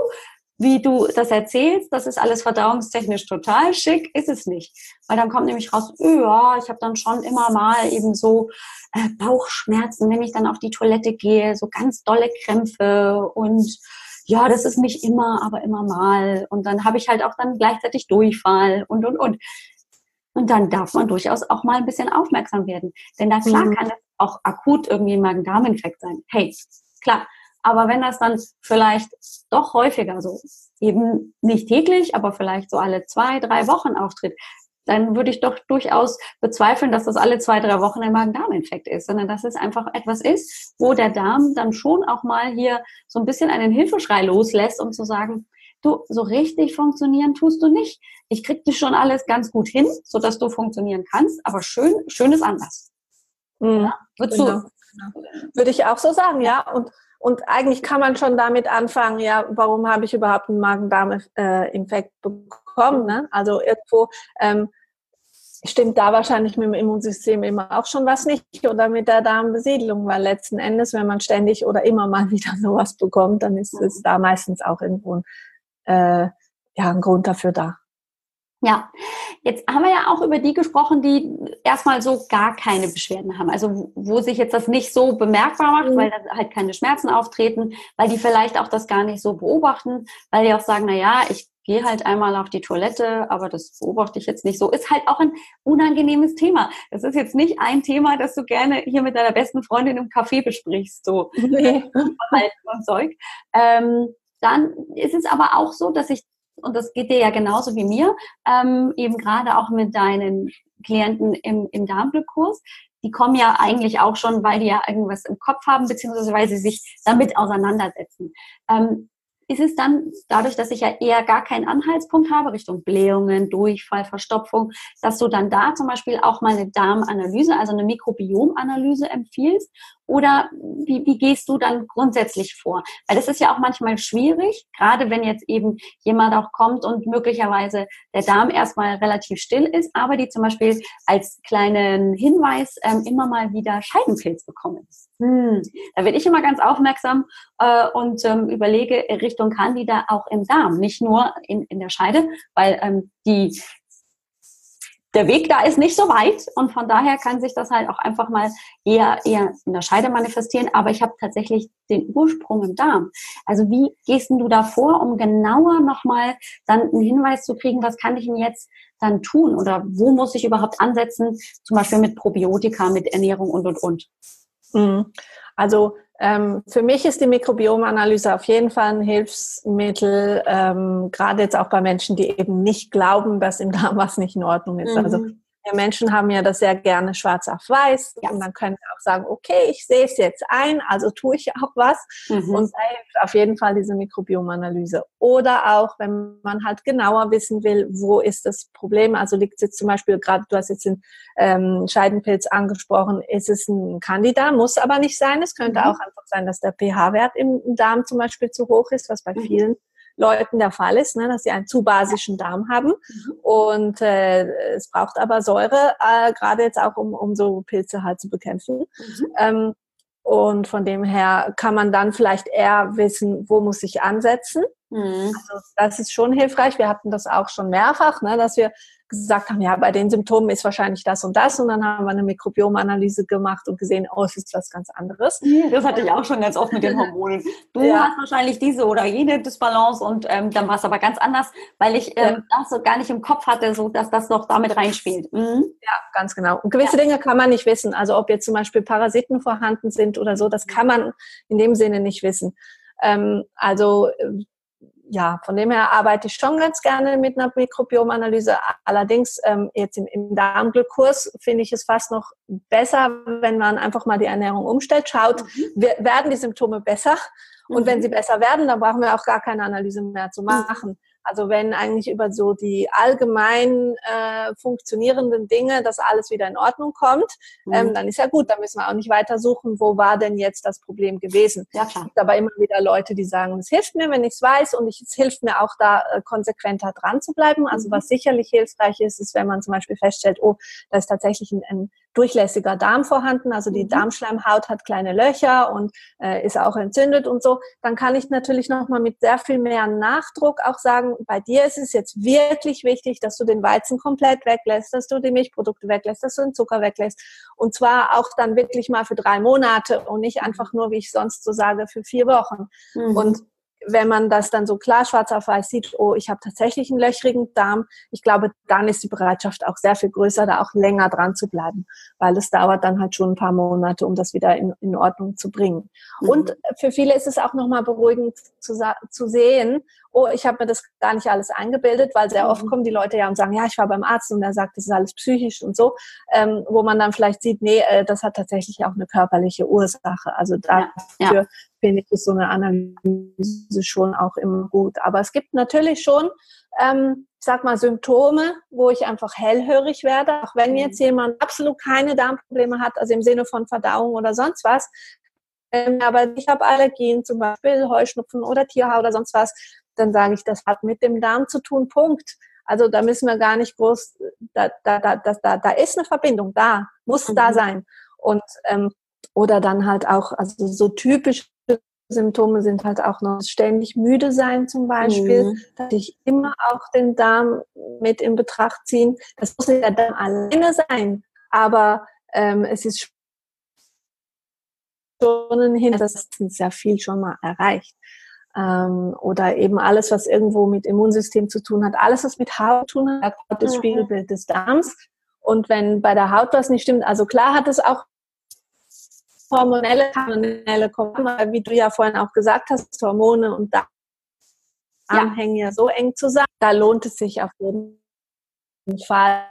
wie du das erzählst, das ist alles verdauungstechnisch total schick, ist es nicht. Weil dann kommt nämlich raus, ja, ich habe dann schon immer mal eben so äh, Bauchschmerzen, wenn ich dann auf die Toilette gehe, so ganz dolle Krämpfe und ja, das ist nicht immer, aber immer mal. Und dann habe ich halt auch dann gleichzeitig Durchfall und, und, und. Und dann darf man durchaus auch mal ein bisschen aufmerksam werden. Denn da klar mhm. kann das auch akut irgendwie ein Magen-Darm-Infekt sein. Hey, klar. Aber wenn das dann vielleicht doch häufiger so, eben nicht täglich, aber vielleicht so alle zwei, drei Wochen auftritt, dann würde ich doch durchaus bezweifeln, dass das alle zwei, drei Wochen ein Magen-Darm-Infekt ist, sondern dass es einfach etwas ist, wo der Darm dann schon auch mal hier so ein bisschen einen Hilfeschrei loslässt, um zu sagen, du, so richtig funktionieren tust du nicht. Ich krieg dich schon alles ganz gut hin, sodass du funktionieren kannst, aber schön, schön ist anders. Mhm. Ja, genau. du, Würde ich auch so sagen, ja. Und, und eigentlich kann man schon damit anfangen, ja, warum habe ich überhaupt einen Magen-Darm-Infekt bekommen? Ne? Also irgendwo ähm, stimmt da wahrscheinlich mit dem Immunsystem immer auch schon was nicht oder mit der Darmbesiedlung, weil letzten Endes, wenn man ständig oder immer mal wieder sowas bekommt, dann ist es da meistens auch irgendwo ein äh, ja, ein Grund dafür da. Ja, jetzt haben wir ja auch über die gesprochen, die erstmal so gar keine Beschwerden haben. Also wo sich jetzt das nicht so bemerkbar macht, mhm. weil da halt keine Schmerzen auftreten, weil die vielleicht auch das gar nicht so beobachten, weil die auch sagen, na ja, ich gehe halt einmal auf die Toilette, aber das beobachte ich jetzt nicht so. Ist halt auch ein unangenehmes Thema. Das ist jetzt nicht ein Thema, das du gerne hier mit deiner besten Freundin im Café besprichst, so nee. Verhalten und Zeug. Ähm, dann ist es aber auch so, dass ich, und das geht dir ja genauso wie mir, ähm, eben gerade auch mit deinen Klienten im, im Darmglückkurs, die kommen ja eigentlich auch schon, weil die ja irgendwas im Kopf haben, beziehungsweise weil sie sich damit auseinandersetzen. Ähm, ist es dann dadurch, dass ich ja eher gar keinen Anhaltspunkt habe, Richtung Blähungen, Durchfall, Verstopfung, dass du dann da zum Beispiel auch mal eine Darmanalyse, also eine Mikrobiomanalyse empfiehlst? Oder wie, wie gehst du dann grundsätzlich vor? Weil das ist ja auch manchmal schwierig, gerade wenn jetzt eben jemand auch kommt und möglicherweise der Darm erstmal relativ still ist, aber die zum Beispiel als kleinen Hinweis ähm, immer mal wieder Scheidenpilz bekommen. Hm, da werde ich immer ganz aufmerksam äh, und ähm, überlege Richtung Candida auch im Darm, nicht nur in, in der Scheide, weil ähm, die der Weg da ist nicht so weit und von daher kann sich das halt auch einfach mal eher, eher in der Scheide manifestieren. Aber ich habe tatsächlich den Ursprung im Darm. Also wie gehst du da vor, um genauer nochmal dann einen Hinweis zu kriegen, was kann ich denn jetzt dann tun oder wo muss ich überhaupt ansetzen, zum Beispiel mit Probiotika, mit Ernährung und, und, und. Mhm. Also ähm, für mich ist die Mikrobiomanalyse auf jeden Fall ein Hilfsmittel, ähm, gerade jetzt auch bei Menschen, die eben nicht glauben, dass im Darm was nicht in Ordnung ist. Also mhm. Also wir Menschen haben ja das sehr gerne schwarz auf weiß ja. und dann können wir auch sagen, okay, ich sehe es jetzt ein, also tue ich auch was mhm. und da hilft auf jeden Fall diese Mikrobiomanalyse. Oder auch, wenn man halt genauer wissen will, wo ist das Problem, also liegt es jetzt zum Beispiel, gerade du hast jetzt den ähm, Scheidenpilz angesprochen, ist es ein Candida, muss aber nicht sein, es könnte mhm. auch einfach sein, dass der pH-Wert im Darm zum Beispiel zu hoch ist, was bei mhm. vielen Leuten der Fall ist, ne, dass sie einen zu basischen Darm haben. Mhm. Und äh, es braucht aber Säure, äh, gerade jetzt auch, um, um so Pilze halt zu bekämpfen. Mhm. Ähm, und von dem her kann man dann vielleicht eher wissen, wo muss ich ansetzen. Mhm. Also das ist schon hilfreich. Wir hatten das auch schon mehrfach, ne, dass wir gesagt haben, ja, bei den Symptomen ist wahrscheinlich das und das. Und dann haben wir eine Mikrobiomanalyse gemacht und gesehen, oh, es ist was ganz anderes. Das hatte ich auch schon ganz oft mit den Hormonen. Du ja. hast wahrscheinlich diese oder jene Disbalance und ähm, dann war es aber ganz anders, weil ich ähm, das so gar nicht im Kopf hatte, so dass das noch damit reinspielt. Mhm. Ja, ganz genau. Und gewisse ja. Dinge kann man nicht wissen. Also ob jetzt zum Beispiel Parasiten vorhanden sind oder so, das kann man in dem Sinne nicht wissen. Ähm, also äh, ja, von dem her arbeite ich schon ganz gerne mit einer Mikrobiomanalyse. Allerdings ähm, jetzt im, im Darmglückkurs finde ich es fast noch besser, wenn man einfach mal die Ernährung umstellt, schaut, mhm. werden die Symptome besser? Und mhm. wenn sie besser werden, dann brauchen wir auch gar keine Analyse mehr zu machen. Mhm. Also wenn eigentlich über so die allgemein äh, funktionierenden Dinge das alles wieder in Ordnung kommt, mhm. ähm, dann ist ja gut, dann müssen wir auch nicht weiter suchen, wo war denn jetzt das Problem gewesen. Ja, klar. Es gibt aber immer wieder Leute, die sagen, es hilft mir, wenn ich es weiß und ich, es hilft mir auch da äh, konsequenter dran zu bleiben. Also mhm. was sicherlich hilfreich ist, ist, wenn man zum Beispiel feststellt, oh, da ist tatsächlich ein, ein durchlässiger Darm vorhanden, also die mhm. Darmschleimhaut hat kleine Löcher und äh, ist auch entzündet und so, dann kann ich natürlich nochmal mit sehr viel mehr Nachdruck auch sagen, bei dir ist es jetzt wirklich wichtig, dass du den Weizen komplett weglässt, dass du die Milchprodukte weglässt, dass du den Zucker weglässt und zwar auch dann wirklich mal für drei Monate und nicht einfach nur, wie ich sonst so sage, für vier Wochen. Mhm. Und wenn man das dann so klar schwarz auf weiß sieht, oh, ich habe tatsächlich einen löchrigen Darm, ich glaube, dann ist die Bereitschaft auch sehr viel größer, da auch länger dran zu bleiben, weil es dauert dann halt schon ein paar Monate, um das wieder in, in Ordnung zu bringen. Mhm. Und für viele ist es auch nochmal beruhigend zu, zu sehen, oh, ich habe mir das gar nicht alles eingebildet, weil sehr oft mhm. kommen die Leute ja und sagen, ja, ich war beim Arzt und er sagt, das ist alles psychisch und so, ähm, wo man dann vielleicht sieht, nee, äh, das hat tatsächlich auch eine körperliche Ursache. Also dafür ja, ja. Finde ich so eine Analyse schon auch immer gut. Aber es gibt natürlich schon, ähm, ich sag mal, Symptome, wo ich einfach hellhörig werde, auch wenn mhm. jetzt jemand absolut keine Darmprobleme hat, also im Sinne von Verdauung oder sonst was, ähm, aber ich habe Allergien, zum Beispiel Heuschnupfen oder Tierhaar oder sonst was, dann sage ich, das hat mit dem Darm zu tun, Punkt. Also da müssen wir gar nicht groß, da, da, da, da, da ist eine Verbindung da, muss mhm. da sein. Und ähm, oder dann halt auch, also so typische Symptome sind halt auch noch ständig müde sein zum Beispiel, mhm. dass ich immer auch den Darm mit in Betracht ziehen. Das muss nicht der Darm alleine sein, aber ähm, es ist schon hin, das ist sehr viel schon mal erreicht ähm, oder eben alles, was irgendwo mit Immunsystem zu tun hat, alles, was mit Haut zu tun hat, das mhm. Spiegelbild des Darms. Und wenn bei der Haut was nicht stimmt, also klar hat es auch hormonelle, hormonelle Komponenten, wie du ja vorhin auch gesagt hast, Hormone und Darm ja. hängen ja so eng zusammen. Da lohnt es sich auf jeden Fall,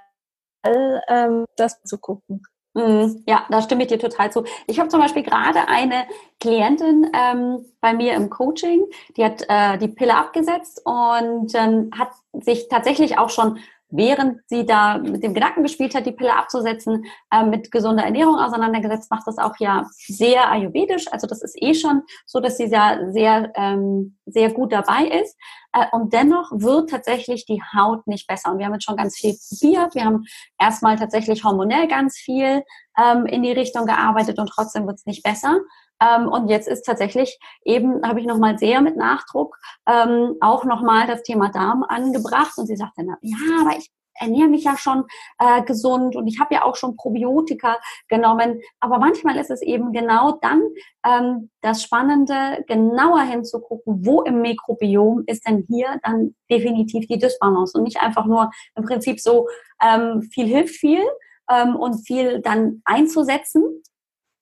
ähm, das zu gucken. Mhm. Ja, da stimme ich dir total zu. Ich habe zum Beispiel gerade eine Klientin ähm, bei mir im Coaching, die hat äh, die Pille abgesetzt und ähm, hat sich tatsächlich auch schon während sie da mit dem Gedanken gespielt hat, die Pille abzusetzen, äh, mit gesunder Ernährung auseinandergesetzt, macht das auch ja sehr ayurvedisch. Also das ist eh schon so, dass sie sehr, sehr, ähm, sehr gut dabei ist. Äh, und dennoch wird tatsächlich die Haut nicht besser. Und wir haben jetzt schon ganz viel probiert. Wir haben erstmal tatsächlich hormonell ganz viel ähm, in die Richtung gearbeitet und trotzdem wird es nicht besser. Ähm, und jetzt ist tatsächlich eben, habe ich nochmal sehr mit Nachdruck ähm, auch nochmal das Thema Darm angebracht. Und sie sagte, na, ja, aber ich ernähre mich ja schon äh, gesund und ich habe ja auch schon Probiotika genommen. Aber manchmal ist es eben genau dann ähm, das Spannende, genauer hinzugucken, wo im Mikrobiom ist denn hier dann definitiv die Dysbalance und nicht einfach nur im Prinzip so ähm, viel hilft viel ähm, und viel dann einzusetzen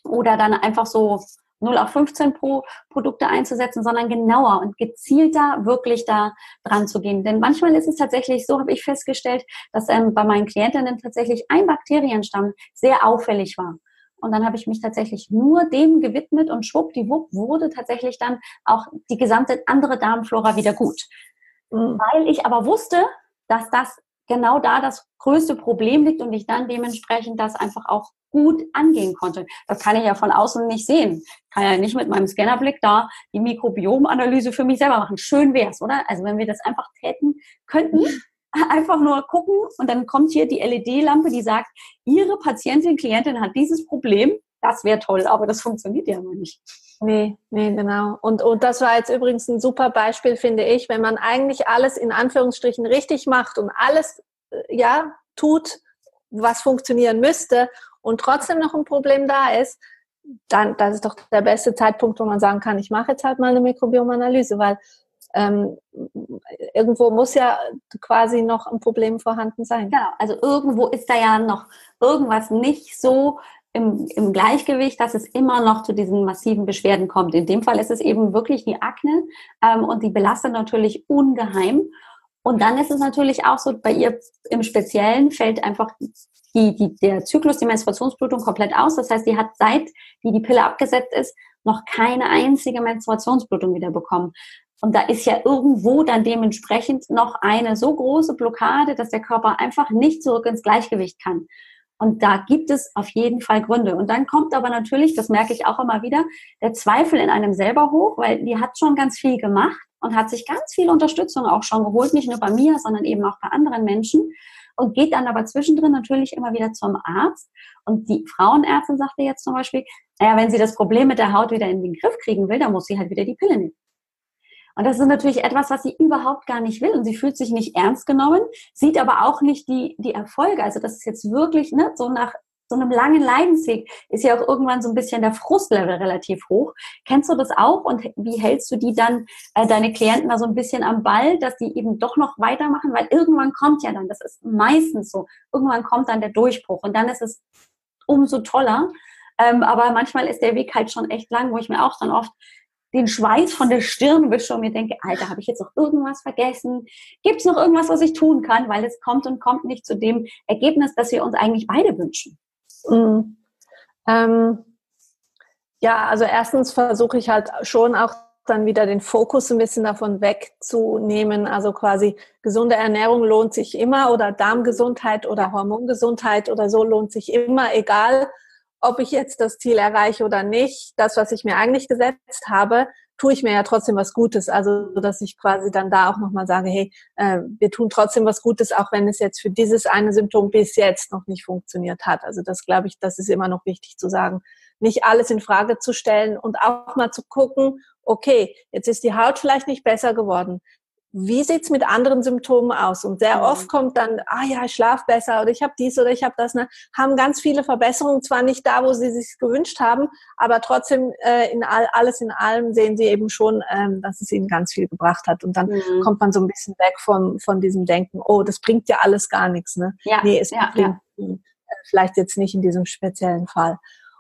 oder dann einfach so 0 auf 15 pro Produkte einzusetzen, sondern genauer und gezielter wirklich da dran zu gehen. Denn manchmal ist es tatsächlich so, habe ich festgestellt, dass ähm, bei meinen Klientinnen tatsächlich ein Bakterienstamm sehr auffällig war. Und dann habe ich mich tatsächlich nur dem gewidmet und schwuppdiwupp wurde tatsächlich dann auch die gesamte andere Darmflora wieder gut. Mhm. Weil ich aber wusste, dass das genau da das größte Problem liegt und ich dann dementsprechend das einfach auch gut angehen konnte. Das kann ich ja von außen nicht sehen. Ich kann ja nicht mit meinem Scannerblick da die Mikrobiomanalyse für mich selber machen. Schön wär's, oder? Also wenn wir das einfach täten könnten, einfach nur gucken und dann kommt hier die LED-Lampe, die sagt, Ihre Patientin, Klientin hat dieses Problem. Das wäre toll, aber das funktioniert ja immer nicht. Nee, nee, genau. Und, und das war jetzt übrigens ein super Beispiel, finde ich, wenn man eigentlich alles in Anführungsstrichen richtig macht und alles, äh, ja, tut, was funktionieren müsste und trotzdem noch ein Problem da ist, dann das ist doch der beste Zeitpunkt, wo man sagen kann, ich mache jetzt halt mal eine Mikrobiomanalyse, weil ähm, irgendwo muss ja quasi noch ein Problem vorhanden sein. Genau, also irgendwo ist da ja noch irgendwas nicht so im, im Gleichgewicht, dass es immer noch zu diesen massiven Beschwerden kommt. In dem Fall ist es eben wirklich die Akne ähm, und die belastet natürlich ungeheim. Und dann ist es natürlich auch so, bei ihr im Speziellen fällt einfach die, die, der Zyklus, die Menstruationsblutung komplett aus. Das heißt, die hat seit die die Pille abgesetzt ist, noch keine einzige Menstruationsblutung wieder bekommen. Und da ist ja irgendwo dann dementsprechend noch eine so große Blockade, dass der Körper einfach nicht zurück ins Gleichgewicht kann. Und da gibt es auf jeden Fall Gründe. Und dann kommt aber natürlich, das merke ich auch immer wieder, der Zweifel in einem selber hoch, weil die hat schon ganz viel gemacht und hat sich ganz viel Unterstützung auch schon geholt, nicht nur bei mir, sondern eben auch bei anderen Menschen und geht dann aber zwischendrin natürlich immer wieder zum Arzt. Und die Frauenärztin sagte jetzt zum Beispiel, naja, wenn sie das Problem mit der Haut wieder in den Griff kriegen will, dann muss sie halt wieder die Pille nehmen. Und das ist natürlich etwas, was sie überhaupt gar nicht will. Und sie fühlt sich nicht ernst genommen, sieht aber auch nicht die, die Erfolge. Also das ist jetzt wirklich ne, so nach so einem langen Leidensweg ist ja auch irgendwann so ein bisschen der Frustlevel relativ hoch. Kennst du das auch und wie hältst du die dann, äh, deine Klienten da so ein bisschen am Ball, dass die eben doch noch weitermachen? Weil irgendwann kommt ja dann, das ist meistens so, irgendwann kommt dann der Durchbruch und dann ist es umso toller. Ähm, aber manchmal ist der Weg halt schon echt lang, wo ich mir auch dann oft den Schweiß von der Stirn wische und mir denke, Alter, habe ich jetzt noch irgendwas vergessen? Gibt es noch irgendwas, was ich tun kann? Weil es kommt und kommt nicht zu dem Ergebnis, das wir uns eigentlich beide wünschen. Mhm. Ähm, ja, also erstens versuche ich halt schon auch dann wieder den Fokus ein bisschen davon wegzunehmen. Also quasi gesunde Ernährung lohnt sich immer oder Darmgesundheit oder Hormongesundheit oder so lohnt sich immer, egal ob ich jetzt das Ziel erreiche oder nicht. Das, was ich mir eigentlich gesetzt habe, tue ich mir ja trotzdem was Gutes. Also, dass ich quasi dann da auch nochmal sage, hey, äh, wir tun trotzdem was Gutes, auch wenn es jetzt für dieses eine Symptom bis jetzt noch nicht funktioniert hat. Also, das glaube ich, das ist immer noch wichtig zu sagen. Nicht alles in Frage zu stellen und auch mal zu gucken, okay, jetzt ist die Haut vielleicht nicht besser geworden wie sieht's mit anderen Symptomen aus? Und sehr oft kommt dann, ah ja, ich schlafe besser oder ich habe dies oder ich habe das, ne? haben ganz viele Verbesserungen, zwar nicht da, wo sie sich gewünscht haben, aber trotzdem äh, in all, alles in allem sehen sie eben schon, ähm, dass es ihnen ganz viel gebracht hat. Und dann mhm. kommt man so ein bisschen weg von, von diesem Denken, oh, das bringt ja alles gar nichts. Ne? Ja, nee, es ja, bringt ja. Äh, vielleicht jetzt nicht in diesem speziellen Fall.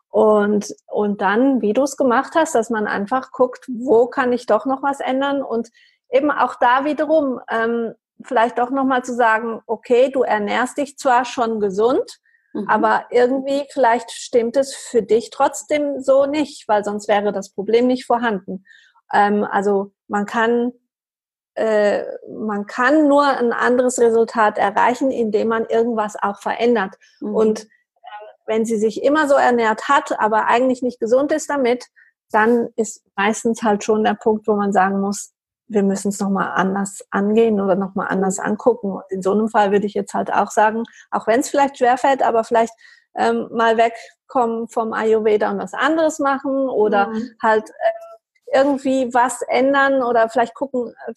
Und, und dann, wie du es gemacht hast, dass man einfach guckt, wo kann ich doch noch was ändern und eben auch da wiederum ähm, vielleicht auch nochmal zu sagen, okay, du ernährst dich zwar schon gesund, mhm. aber irgendwie vielleicht stimmt es für dich trotzdem so nicht, weil sonst wäre das Problem nicht vorhanden. Ähm, also man kann äh, man kann nur ein anderes Resultat erreichen, indem man irgendwas auch verändert. Mhm. Und äh, wenn sie sich immer so ernährt hat, aber eigentlich nicht gesund ist damit, dann ist meistens halt schon der Punkt, wo man sagen muss, wir müssen es nochmal anders angehen oder nochmal anders angucken. Und in so einem Fall würde ich jetzt halt auch sagen, auch wenn es vielleicht schwerfällt, aber vielleicht ähm, mal wegkommen vom Ayurveda und was anderes machen oder mhm. halt äh, irgendwie was ändern oder vielleicht gucken, äh,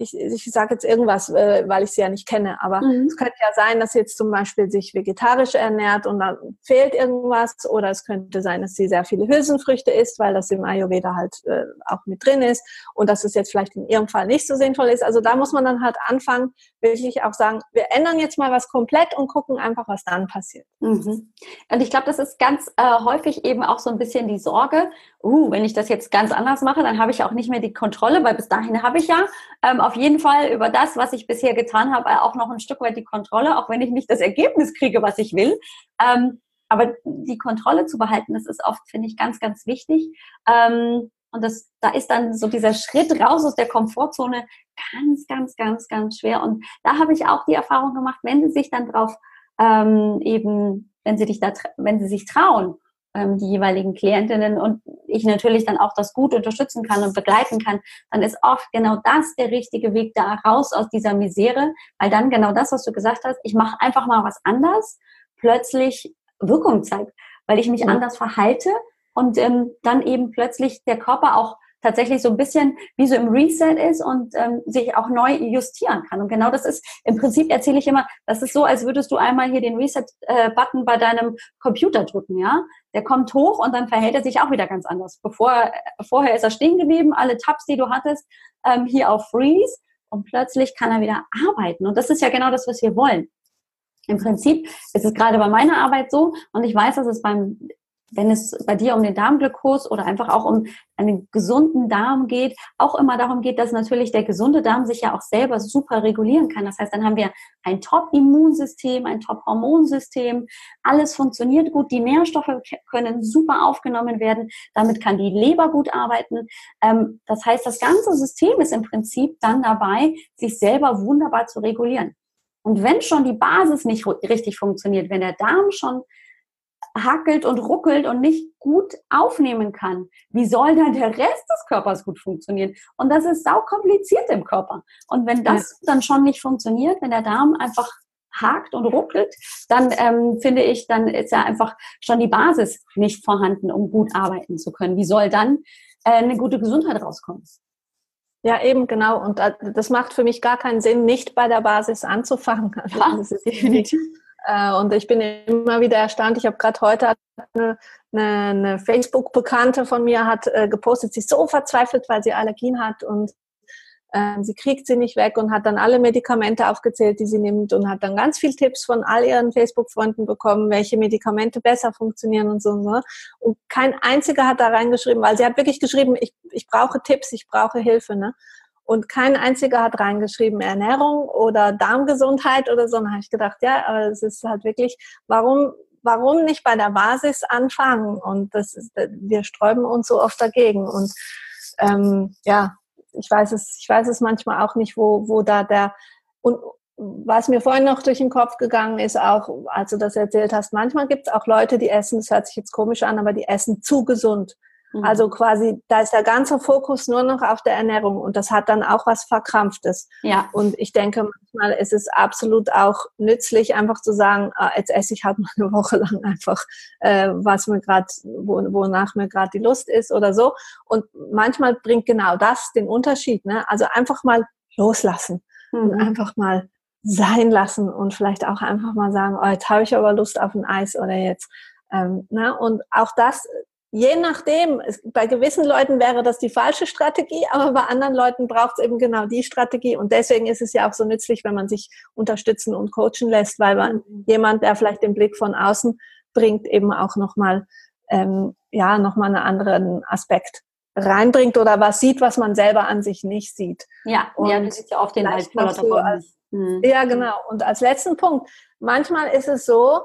ich, ich sage jetzt irgendwas, äh, weil ich sie ja nicht kenne, aber mhm. es könnte ja sein, dass sie jetzt zum Beispiel sich vegetarisch ernährt und dann fehlt irgendwas oder es könnte sein, dass sie sehr viele Hülsenfrüchte isst, weil das im Ayurveda halt äh, auch mit drin ist und dass es jetzt vielleicht in ihrem Fall nicht so sinnvoll ist. Also da muss man dann halt anfangen, wirklich auch sagen, wir ändern jetzt mal was komplett und gucken einfach, was dann passiert. Mhm. Und ich glaube, das ist ganz äh, häufig eben auch so ein bisschen die Sorge, uh, wenn ich das jetzt ganz anders mache, dann habe ich auch nicht mehr die Kontrolle, weil bis dahin habe ich ja ähm, auf jeden Fall über das, was ich bisher getan habe, auch noch ein Stück weit die Kontrolle, auch wenn ich nicht das Ergebnis kriege, was ich will. Ähm, aber die Kontrolle zu behalten, das ist oft, finde ich, ganz, ganz wichtig. Ähm, und das, da ist dann so dieser Schritt raus aus der Komfortzone ganz, ganz, ganz, ganz schwer. Und da habe ich auch die Erfahrung gemacht, wenn sie sich dann drauf ähm, eben, wenn sie dich da, wenn sie sich trauen ähm, die jeweiligen Klientinnen und ich natürlich dann auch das gut unterstützen kann und begleiten kann, dann ist oft genau das der richtige Weg da raus aus dieser Misere, weil dann genau das, was du gesagt hast, ich mache einfach mal was anders, plötzlich Wirkung zeigt, weil ich mich ja. anders verhalte und ähm, dann eben plötzlich der Körper auch tatsächlich so ein bisschen wie so im Reset ist und ähm, sich auch neu justieren kann. Und genau das ist, im Prinzip erzähle ich immer, das ist so, als würdest du einmal hier den Reset-Button bei deinem Computer drücken, ja. Der kommt hoch und dann verhält er sich auch wieder ganz anders. Bevor, vorher ist er stehen geblieben, alle Tabs, die du hattest, ähm, hier auf Freeze und plötzlich kann er wieder arbeiten. Und das ist ja genau das, was wir wollen. Im Prinzip ist es gerade bei meiner Arbeit so und ich weiß, dass es beim wenn es bei dir um den Darmglykos oder einfach auch um einen gesunden Darm geht, auch immer darum geht, dass natürlich der gesunde Darm sich ja auch selber super regulieren kann. Das heißt, dann haben wir ein Top-Immunsystem, ein Top-Hormonsystem, alles funktioniert gut, die Nährstoffe können super aufgenommen werden, damit kann die Leber gut arbeiten. Ähm, das heißt, das ganze System ist im Prinzip dann dabei, sich selber wunderbar zu regulieren. Und wenn schon die Basis nicht richtig funktioniert, wenn der Darm schon hackelt und ruckelt und nicht gut aufnehmen kann, wie soll dann der Rest des Körpers gut funktionieren? Und das ist sau kompliziert im Körper. Und wenn das ja. dann schon nicht funktioniert, wenn der Darm einfach hakt und ruckelt, dann ähm, finde ich, dann ist ja einfach schon die Basis nicht vorhanden, um gut arbeiten zu können. Wie soll dann äh, eine gute Gesundheit rauskommen? Ja, eben genau. Und das macht für mich gar keinen Sinn, nicht bei der Basis anzufangen. Ja, das ist definitiv Äh, und ich bin immer wieder erstaunt. Ich habe gerade heute eine, eine, Facebook-Bekannte von mir hat äh, gepostet, sie ist so verzweifelt, weil sie Allergien hat und äh, sie kriegt sie nicht weg und hat dann alle Medikamente aufgezählt, die sie nimmt und hat dann ganz viel Tipps von all ihren Facebook-Freunden bekommen, welche Medikamente besser funktionieren und so. Ne? Und kein einziger hat da reingeschrieben, weil sie hat wirklich geschrieben, ich, ich brauche Tipps, ich brauche Hilfe. Ne? Und kein einziger hat reingeschrieben Ernährung oder Darmgesundheit oder so. Und habe ich gedacht, ja, aber es ist halt wirklich, warum, warum nicht bei der Basis anfangen? Und das ist, wir sträuben uns so oft dagegen. Und ähm, ja, ich weiß es, ich weiß es manchmal auch nicht, wo, wo da der und was mir vorhin noch durch den Kopf gegangen ist, auch als du das erzählt hast, manchmal gibt es auch Leute, die essen, das hört sich jetzt komisch an, aber die essen zu gesund. Mhm. Also quasi, da ist der ganze Fokus nur noch auf der Ernährung und das hat dann auch was Verkrampftes. Ja. Und ich denke, manchmal ist es absolut auch nützlich, einfach zu sagen, ah, jetzt esse ich halt mal eine Woche lang einfach, äh, was mir gerade, wo, wonach mir gerade die Lust ist oder so. Und manchmal bringt genau das den Unterschied. Ne? Also einfach mal loslassen mhm. und einfach mal sein lassen und vielleicht auch einfach mal sagen, oh, jetzt habe ich aber Lust auf ein Eis oder jetzt. Ähm, ne? Und auch das Je nachdem, es, bei gewissen Leuten wäre das die falsche Strategie, aber bei anderen Leuten braucht es eben genau die Strategie. Und deswegen ist es ja auch so nützlich, wenn man sich unterstützen und coachen lässt, weil man jemand, der vielleicht den Blick von außen bringt, eben auch nochmal, ähm, ja, nochmal einen anderen Aspekt reinbringt oder was sieht, was man selber an sich nicht sieht. Ja, und ja, das sieht ja oft den als, mhm. Ja, genau. Und als letzten Punkt, manchmal ist es so,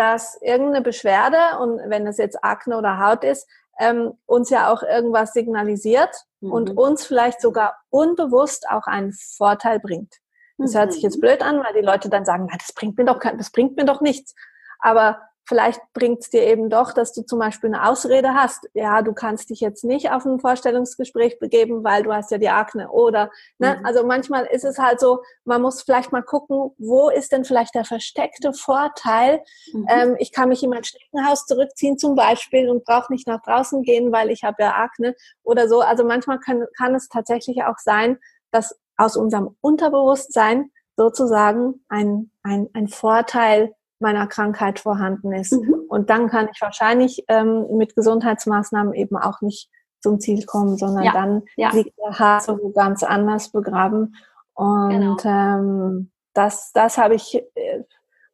dass irgendeine Beschwerde, und wenn es jetzt Akne oder Haut ist, ähm, uns ja auch irgendwas signalisiert mhm. und uns vielleicht sogar unbewusst auch einen Vorteil bringt. Das mhm. hört sich jetzt mhm. blöd an, weil die Leute dann sagen, das bringt mir doch, das bringt mir doch nichts. Aber vielleicht bringt es dir eben doch, dass du zum Beispiel eine Ausrede hast. Ja, du kannst dich jetzt nicht auf ein Vorstellungsgespräch begeben, weil du hast ja die Akne. Oder, ne? Mhm. also manchmal ist es halt so, man muss vielleicht mal gucken, wo ist denn vielleicht der versteckte Vorteil? Mhm. Ähm, ich kann mich in mein Schneckenhaus zurückziehen zum Beispiel und brauche nicht nach draußen gehen, weil ich habe ja Akne oder so. Also manchmal kann, kann es tatsächlich auch sein, dass aus unserem Unterbewusstsein sozusagen ein, ein, ein Vorteil meiner Krankheit vorhanden ist. Mhm. Und dann kann ich wahrscheinlich ähm, mit Gesundheitsmaßnahmen eben auch nicht zum Ziel kommen, sondern ja. dann ja. liegt der Hase wo ganz anders begraben. Und genau. ähm, das, das habe ich äh,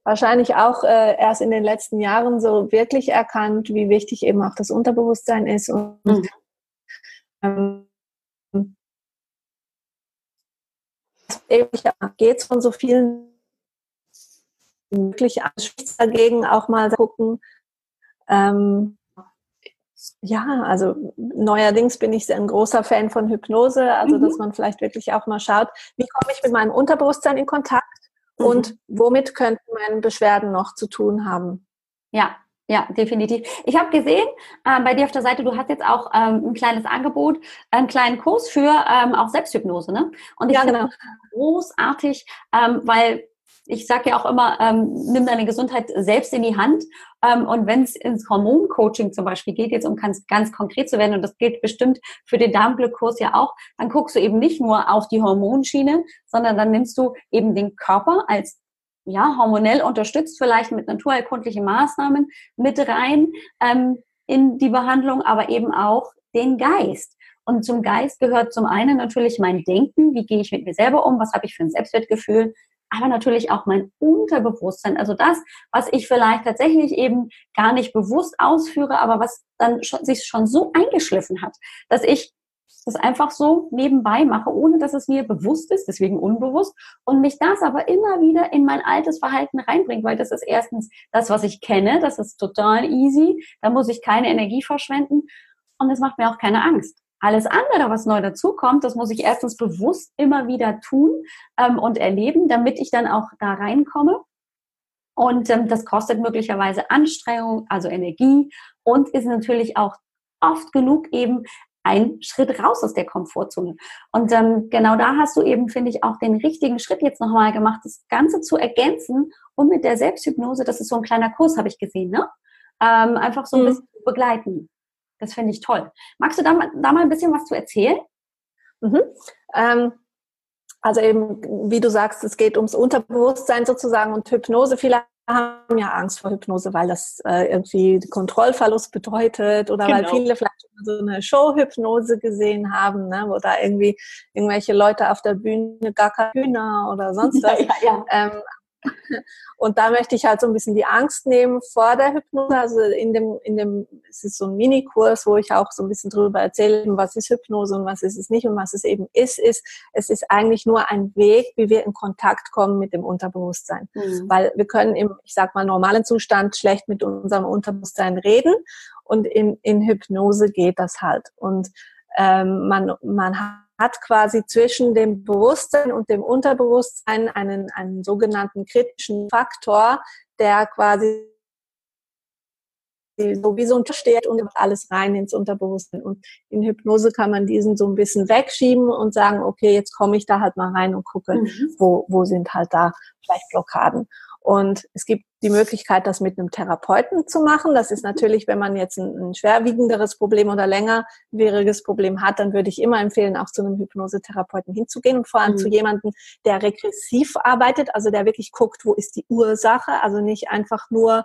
wahrscheinlich auch äh, erst in den letzten Jahren so wirklich erkannt, wie wichtig eben auch das Unterbewusstsein ist. Und mhm. ähm, geht es von so vielen anspricht dagegen, auch mal gucken. Ähm, ja, also neuerdings bin ich ein großer Fan von Hypnose, also mhm. dass man vielleicht wirklich auch mal schaut, wie komme ich mit meinem Unterbewusstsein in Kontakt mhm. und womit könnten meine Beschwerden noch zu tun haben. Ja, ja, definitiv. Ich habe gesehen äh, bei dir auf der Seite, du hast jetzt auch ähm, ein kleines Angebot, einen kleinen Kurs für ähm, auch Selbsthypnose, ne? Und ich ja, finde genau. großartig, ähm, weil ich sage ja auch immer, ähm, nimm deine Gesundheit selbst in die Hand. Ähm, und wenn es ins Hormoncoaching zum Beispiel geht, jetzt um ganz, ganz konkret zu werden, und das gilt bestimmt für den Darmglückkurs ja auch, dann guckst du eben nicht nur auf die Hormonschiene, sondern dann nimmst du eben den Körper als ja, hormonell unterstützt, vielleicht mit naturheilkundlichen Maßnahmen mit rein ähm, in die Behandlung, aber eben auch den Geist. Und zum Geist gehört zum einen natürlich mein Denken, wie gehe ich mit mir selber um, was habe ich für ein Selbstwertgefühl, aber natürlich auch mein Unterbewusstsein, also das, was ich vielleicht tatsächlich eben gar nicht bewusst ausführe, aber was dann schon, sich schon so eingeschliffen hat, dass ich das einfach so nebenbei mache, ohne dass es mir bewusst ist, deswegen unbewusst, und mich das aber immer wieder in mein altes Verhalten reinbringt, weil das ist erstens das, was ich kenne, das ist total easy, da muss ich keine Energie verschwenden. Und es macht mir auch keine Angst. Alles andere, was neu dazukommt, das muss ich erstens bewusst immer wieder tun ähm, und erleben, damit ich dann auch da reinkomme. Und ähm, das kostet möglicherweise Anstrengung, also Energie und ist natürlich auch oft genug eben ein Schritt raus aus der Komfortzone. Und ähm, genau da hast du eben, finde ich, auch den richtigen Schritt jetzt nochmal gemacht, das Ganze zu ergänzen und mit der Selbsthypnose, das ist so ein kleiner Kurs, habe ich gesehen, ne? Ähm, einfach so ein mhm. bisschen begleiten. Das finde ich toll. Magst du da, da mal ein bisschen was zu erzählen? Mhm. Ähm, also eben, wie du sagst, es geht ums Unterbewusstsein sozusagen und Hypnose. Vielleicht haben ja Angst vor Hypnose, weil das äh, irgendwie Kontrollverlust bedeutet oder genau. weil viele vielleicht so eine Show-Hypnose gesehen haben, ne, wo da irgendwie irgendwelche Leute auf der Bühne gar keine Hühner oder sonst was. Ja, ja, ja. Ähm, und da möchte ich halt so ein bisschen die Angst nehmen vor der Hypnose. Also in dem, in dem, es ist so ein Minikurs, wo ich auch so ein bisschen drüber erzähle, was ist Hypnose und was ist es nicht und was es eben ist, ist, es ist eigentlich nur ein Weg, wie wir in Kontakt kommen mit dem Unterbewusstsein. Mhm. Weil wir können im, ich sag mal, normalen Zustand schlecht mit unserem Unterbewusstsein reden und in, in Hypnose geht das halt. Und ähm, man, man hat hat quasi zwischen dem Bewusstsein und dem Unterbewusstsein einen, einen sogenannten kritischen Faktor, der quasi so wie so ein steht und alles rein ins Unterbewusstsein. Und in Hypnose kann man diesen so ein bisschen wegschieben und sagen, okay, jetzt komme ich da halt mal rein und gucke, mhm. wo, wo sind halt da vielleicht Blockaden. Und es gibt die Möglichkeit, das mit einem Therapeuten zu machen. Das ist natürlich, wenn man jetzt ein, ein schwerwiegenderes Problem oder längerwieriges Problem hat, dann würde ich immer empfehlen, auch zu einem Hypnosetherapeuten hinzugehen und vor allem mhm. zu jemandem, der regressiv arbeitet, also der wirklich guckt, wo ist die Ursache, also nicht einfach nur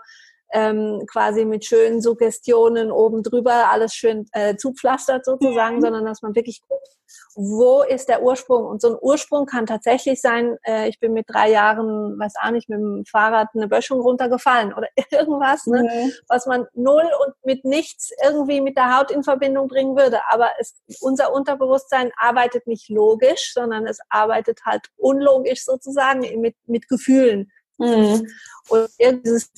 ähm, quasi mit schönen Suggestionen oben drüber alles schön äh, zupflastert sozusagen, mhm. sondern dass man wirklich guckt, wo ist der Ursprung? Und so ein Ursprung kann tatsächlich sein, äh, ich bin mit drei Jahren, weiß auch nicht, mit dem Fahrrad eine Böschung runtergefallen oder irgendwas, ne, mhm. was man null und mit nichts irgendwie mit der Haut in Verbindung bringen würde. Aber es, unser Unterbewusstsein arbeitet nicht logisch, sondern es arbeitet halt unlogisch sozusagen mit, mit Gefühlen. Mhm. Und dieses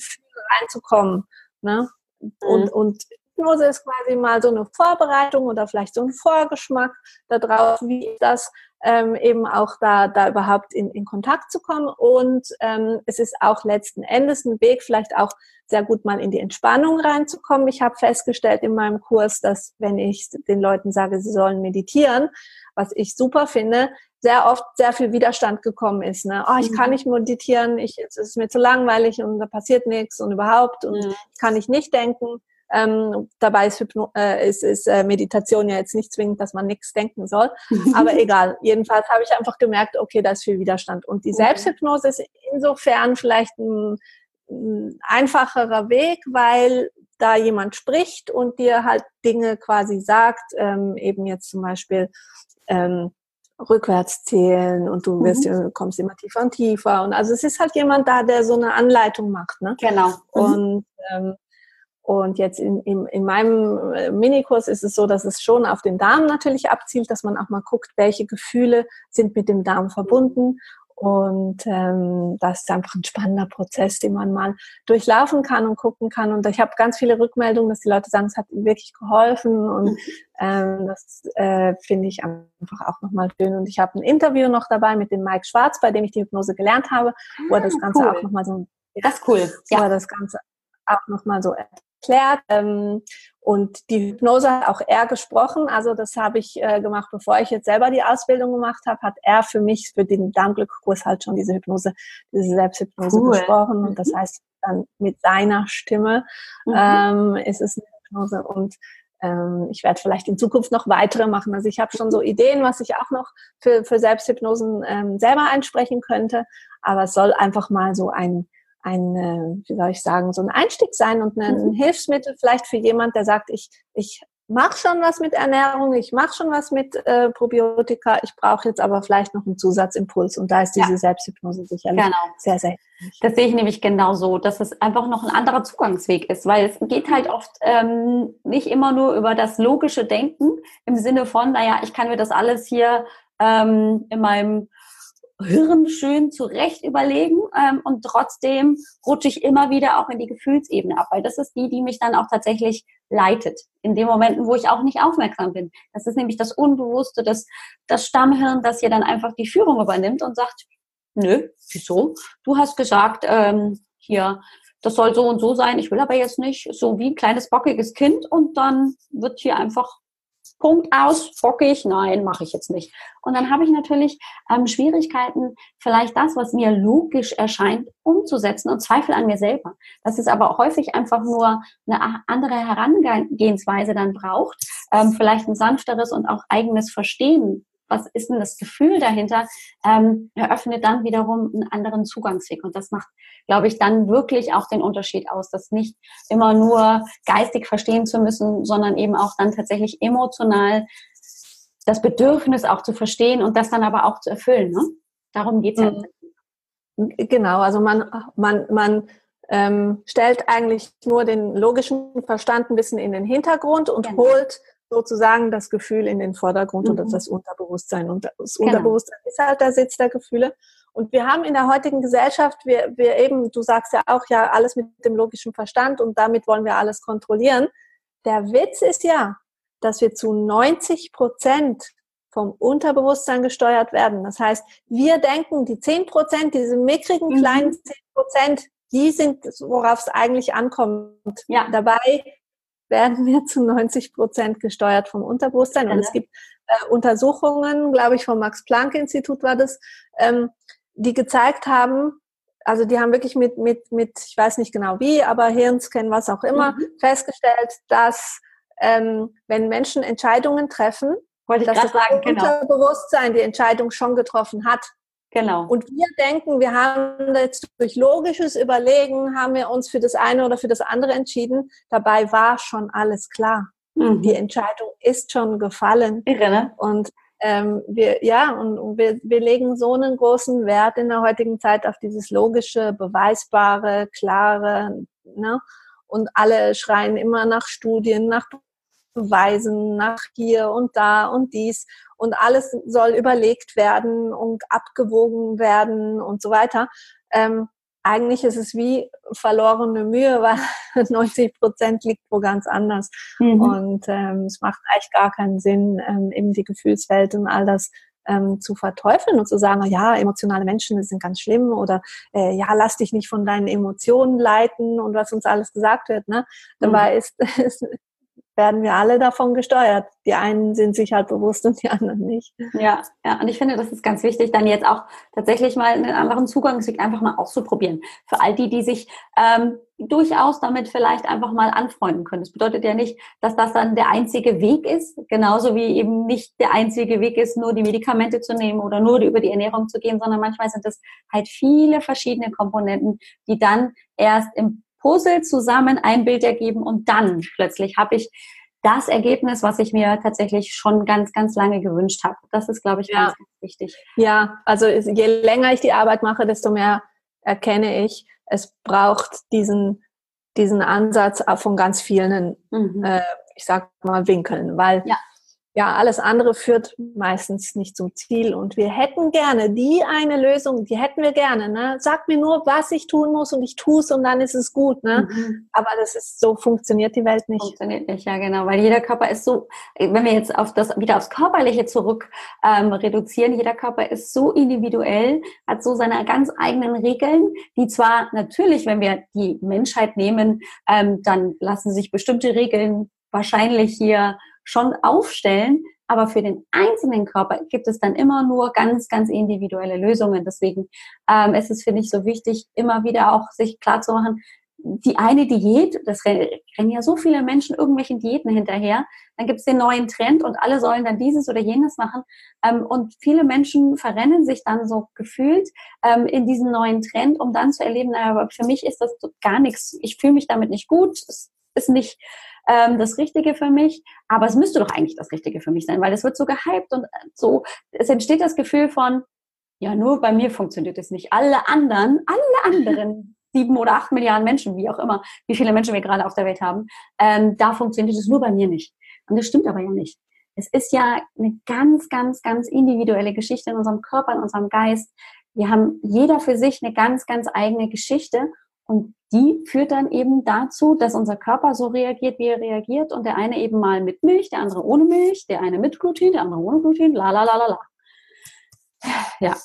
reinzukommen. Ne? Mhm. Und, und Hypnose ist quasi mal so eine Vorbereitung oder vielleicht so ein Vorgeschmack darauf, wie ist das ähm, eben auch da, da überhaupt in, in Kontakt zu kommen. Und ähm, es ist auch letzten Endes ein Weg, vielleicht auch sehr gut mal in die Entspannung reinzukommen. Ich habe festgestellt in meinem Kurs, dass wenn ich den Leuten sage, sie sollen meditieren, was ich super finde, sehr oft sehr viel Widerstand gekommen ist. Ne? Oh, ich kann mhm. nicht meditieren, ich, es ist mir zu langweilig und da passiert nichts und überhaupt und mhm. ich kann nicht nicht denken. Ähm, dabei ist, Hypno äh, ist, ist äh, Meditation ja jetzt nicht zwingend, dass man nichts denken soll. Aber egal. Jedenfalls habe ich einfach gemerkt, okay, da ist viel Widerstand. Und die mhm. Selbsthypnose ist insofern vielleicht ein, ein einfacherer Weg, weil da jemand spricht und dir halt Dinge quasi sagt, ähm, eben jetzt zum Beispiel, ähm, rückwärts zählen und du wirst, mhm. kommst immer tiefer und tiefer. Und also es ist halt jemand da, der so eine Anleitung macht. Ne? Genau. Mhm. Und, ähm, und jetzt in, in, in meinem äh, Minikurs ist es so, dass es schon auf den Darm natürlich abzielt, dass man auch mal guckt, welche Gefühle sind mit dem Darm verbunden und ähm, das ist einfach ein spannender Prozess, den man mal durchlaufen kann und gucken kann. Und ich habe ganz viele Rückmeldungen, dass die Leute sagen, es hat ihnen wirklich geholfen. Und mhm. ähm, das äh, finde ich einfach auch nochmal schön. Und ich habe ein Interview noch dabei mit dem Mike Schwarz, bei dem ich die Hypnose gelernt habe, wo er das ah, Ganze cool. auch nochmal so das ist cool. Ja. Wo er das Ganze auch nochmal so erklärt. Ähm, und die Hypnose hat auch er gesprochen. Also das habe ich äh, gemacht, bevor ich jetzt selber die Ausbildung gemacht habe, hat er für mich, für den Darmglückkurs halt schon diese Hypnose, diese Selbsthypnose cool. gesprochen. Und das mhm. heißt, dann mit seiner Stimme mhm. ähm, ist es eine Hypnose. Und ähm, ich werde vielleicht in Zukunft noch weitere machen. Also ich habe schon so Ideen, was ich auch noch für, für Selbsthypnosen ähm, selber einsprechen könnte. Aber es soll einfach mal so ein ein, äh, wie soll ich sagen, so ein Einstieg sein und ein mhm. Hilfsmittel vielleicht für jemand, der sagt, ich, ich mache schon was mit Ernährung, ich mache schon was mit äh, Probiotika, ich brauche jetzt aber vielleicht noch einen Zusatzimpuls und da ist diese ja. Selbsthypnose sicherlich genau. sehr, sehr hilfreich. Das sehe ich nämlich genau so, dass es einfach noch ein anderer Zugangsweg ist, weil es geht halt oft ähm, nicht immer nur über das logische Denken im Sinne von, naja, ich kann mir das alles hier ähm, in meinem Hirn schön zurecht überlegen ähm, und trotzdem rutsche ich immer wieder auch in die Gefühlsebene ab, weil das ist die, die mich dann auch tatsächlich leitet. In den Momenten, wo ich auch nicht aufmerksam bin. Das ist nämlich das Unbewusste, das, das Stammhirn, das hier dann einfach die Führung übernimmt und sagt, nö, wieso? Du hast gesagt, ähm, hier, das soll so und so sein, ich will aber jetzt nicht, so wie ein kleines bockiges Kind und dann wird hier einfach Punkt aus, bockig, nein, mache ich jetzt nicht. Und dann habe ich natürlich ähm, Schwierigkeiten, vielleicht das, was mir logisch erscheint, umzusetzen und Zweifel an mir selber. Dass es aber häufig einfach nur eine andere Herangehensweise dann braucht, ähm, vielleicht ein sanfteres und auch eigenes Verstehen was ist denn das Gefühl dahinter, ähm, eröffnet dann wiederum einen anderen Zugangsweg. Und das macht, glaube ich, dann wirklich auch den Unterschied aus, das nicht immer nur geistig verstehen zu müssen, sondern eben auch dann tatsächlich emotional das Bedürfnis auch zu verstehen und das dann aber auch zu erfüllen. Ne? Darum geht's ja. Mhm. Genau, also man, man, man ähm, stellt eigentlich nur den logischen Verstand ein bisschen in den Hintergrund und genau. holt sozusagen das Gefühl in den Vordergrund mhm. und das Unterbewusstsein. Und das genau. Unterbewusstsein ist halt der Sitz der Gefühle. Und wir haben in der heutigen Gesellschaft, wir, wir eben, du sagst ja auch ja alles mit dem logischen Verstand und damit wollen wir alles kontrollieren. Der Witz ist ja, dass wir zu 90 Prozent vom Unterbewusstsein gesteuert werden. Das heißt, wir denken, die 10 Prozent, diese mickrigen mhm. kleinen 10 Prozent, die sind, worauf es eigentlich ankommt. Ja. Dabei werden wir zu 90 Prozent gesteuert vom Unterbewusstsein. Und es gibt äh, Untersuchungen, glaube ich, vom Max-Planck-Institut war das, ähm, die gezeigt haben, also die haben wirklich mit, mit, mit, ich weiß nicht genau wie, aber Hirnscan, was auch immer, mhm. festgestellt, dass ähm, wenn Menschen Entscheidungen treffen, Wollte dass das sagen, genau. Unterbewusstsein die Entscheidung schon getroffen hat. Genau. Und wir denken, wir haben jetzt durch logisches Überlegen, haben wir uns für das eine oder für das andere entschieden. Dabei war schon alles klar. Mhm. Die Entscheidung ist schon gefallen. Irre, ne? Und ähm, wir, ja, und wir, wir legen so einen großen Wert in der heutigen Zeit auf dieses logische, beweisbare, klare, ne? Und alle schreien immer nach Studien, nach Beweisen, nach hier und da und dies und alles soll überlegt werden und abgewogen werden und so weiter. Ähm, eigentlich ist es wie verlorene Mühe, weil 90 Prozent liegt wo ganz anders. Mhm. Und ähm, es macht eigentlich gar keinen Sinn, ähm, eben die Gefühlswelt und all das ähm, zu verteufeln und zu sagen, ja, emotionale Menschen sind ganz schlimm oder äh, ja, lass dich nicht von deinen Emotionen leiten und was uns alles gesagt wird. Ne? Dabei mhm. ist, ist werden wir alle davon gesteuert. Die einen sind sich halt bewusst und die anderen nicht. Ja, ja, und ich finde, das ist ganz wichtig, dann jetzt auch tatsächlich mal einen anderen Zugangsweg einfach mal auszuprobieren. Für all die, die sich ähm, durchaus damit vielleicht einfach mal anfreunden können. Das bedeutet ja nicht, dass das dann der einzige Weg ist, genauso wie eben nicht der einzige Weg ist, nur die Medikamente zu nehmen oder nur über die Ernährung zu gehen, sondern manchmal sind es halt viele verschiedene Komponenten, die dann erst im Puzzle zusammen ein Bild ergeben und dann plötzlich habe ich das Ergebnis, was ich mir tatsächlich schon ganz, ganz lange gewünscht habe. Das ist, glaube ich, ja. ganz, ganz wichtig. Ja, also je länger ich die Arbeit mache, desto mehr erkenne ich, es braucht diesen, diesen Ansatz von ganz vielen, mhm. äh, ich sag mal, Winkeln, weil ja ja, alles andere führt meistens nicht zum Ziel. Und wir hätten gerne die eine Lösung, die hätten wir gerne. Ne? Sag mir nur, was ich tun muss und ich tue es und dann ist es gut. Ne? Mhm. Aber das ist so funktioniert die Welt nicht. Funktioniert nicht, ja genau, weil jeder Körper ist so, wenn wir jetzt auf das wieder aufs Körperliche zurück ähm, reduzieren, jeder Körper ist so individuell, hat so seine ganz eigenen Regeln, die zwar natürlich, wenn wir die Menschheit nehmen, ähm, dann lassen sich bestimmte Regeln wahrscheinlich hier schon aufstellen, aber für den einzelnen Körper gibt es dann immer nur ganz, ganz individuelle Lösungen. Deswegen ähm, ist es, finde ich, so wichtig, immer wieder auch sich klar zu machen, die eine Diät, das rennen ja so viele Menschen irgendwelchen Diäten hinterher, dann gibt es den neuen Trend und alle sollen dann dieses oder jenes machen. Ähm, und viele Menschen verrennen sich dann so gefühlt ähm, in diesen neuen Trend, um dann zu erleben, naja, aber für mich ist das gar nichts, ich fühle mich damit nicht gut, es ist nicht ähm, das Richtige für mich, aber es müsste doch eigentlich das Richtige für mich sein, weil es wird so gehypt und so, es entsteht das Gefühl von, ja, nur bei mir funktioniert es nicht. Alle anderen, alle anderen sieben oder acht Milliarden Menschen, wie auch immer, wie viele Menschen wir gerade auf der Welt haben, ähm, da funktioniert es nur bei mir nicht. Und das stimmt aber ja nicht. Es ist ja eine ganz, ganz, ganz individuelle Geschichte in unserem Körper, in unserem Geist. Wir haben jeder für sich eine ganz, ganz eigene Geschichte und die führt dann eben dazu, dass unser Körper so reagiert, wie er reagiert. Und der eine eben mal mit Milch, der andere ohne Milch, der eine mit Gluten, der andere ohne Gluten, la la la la la. Ja.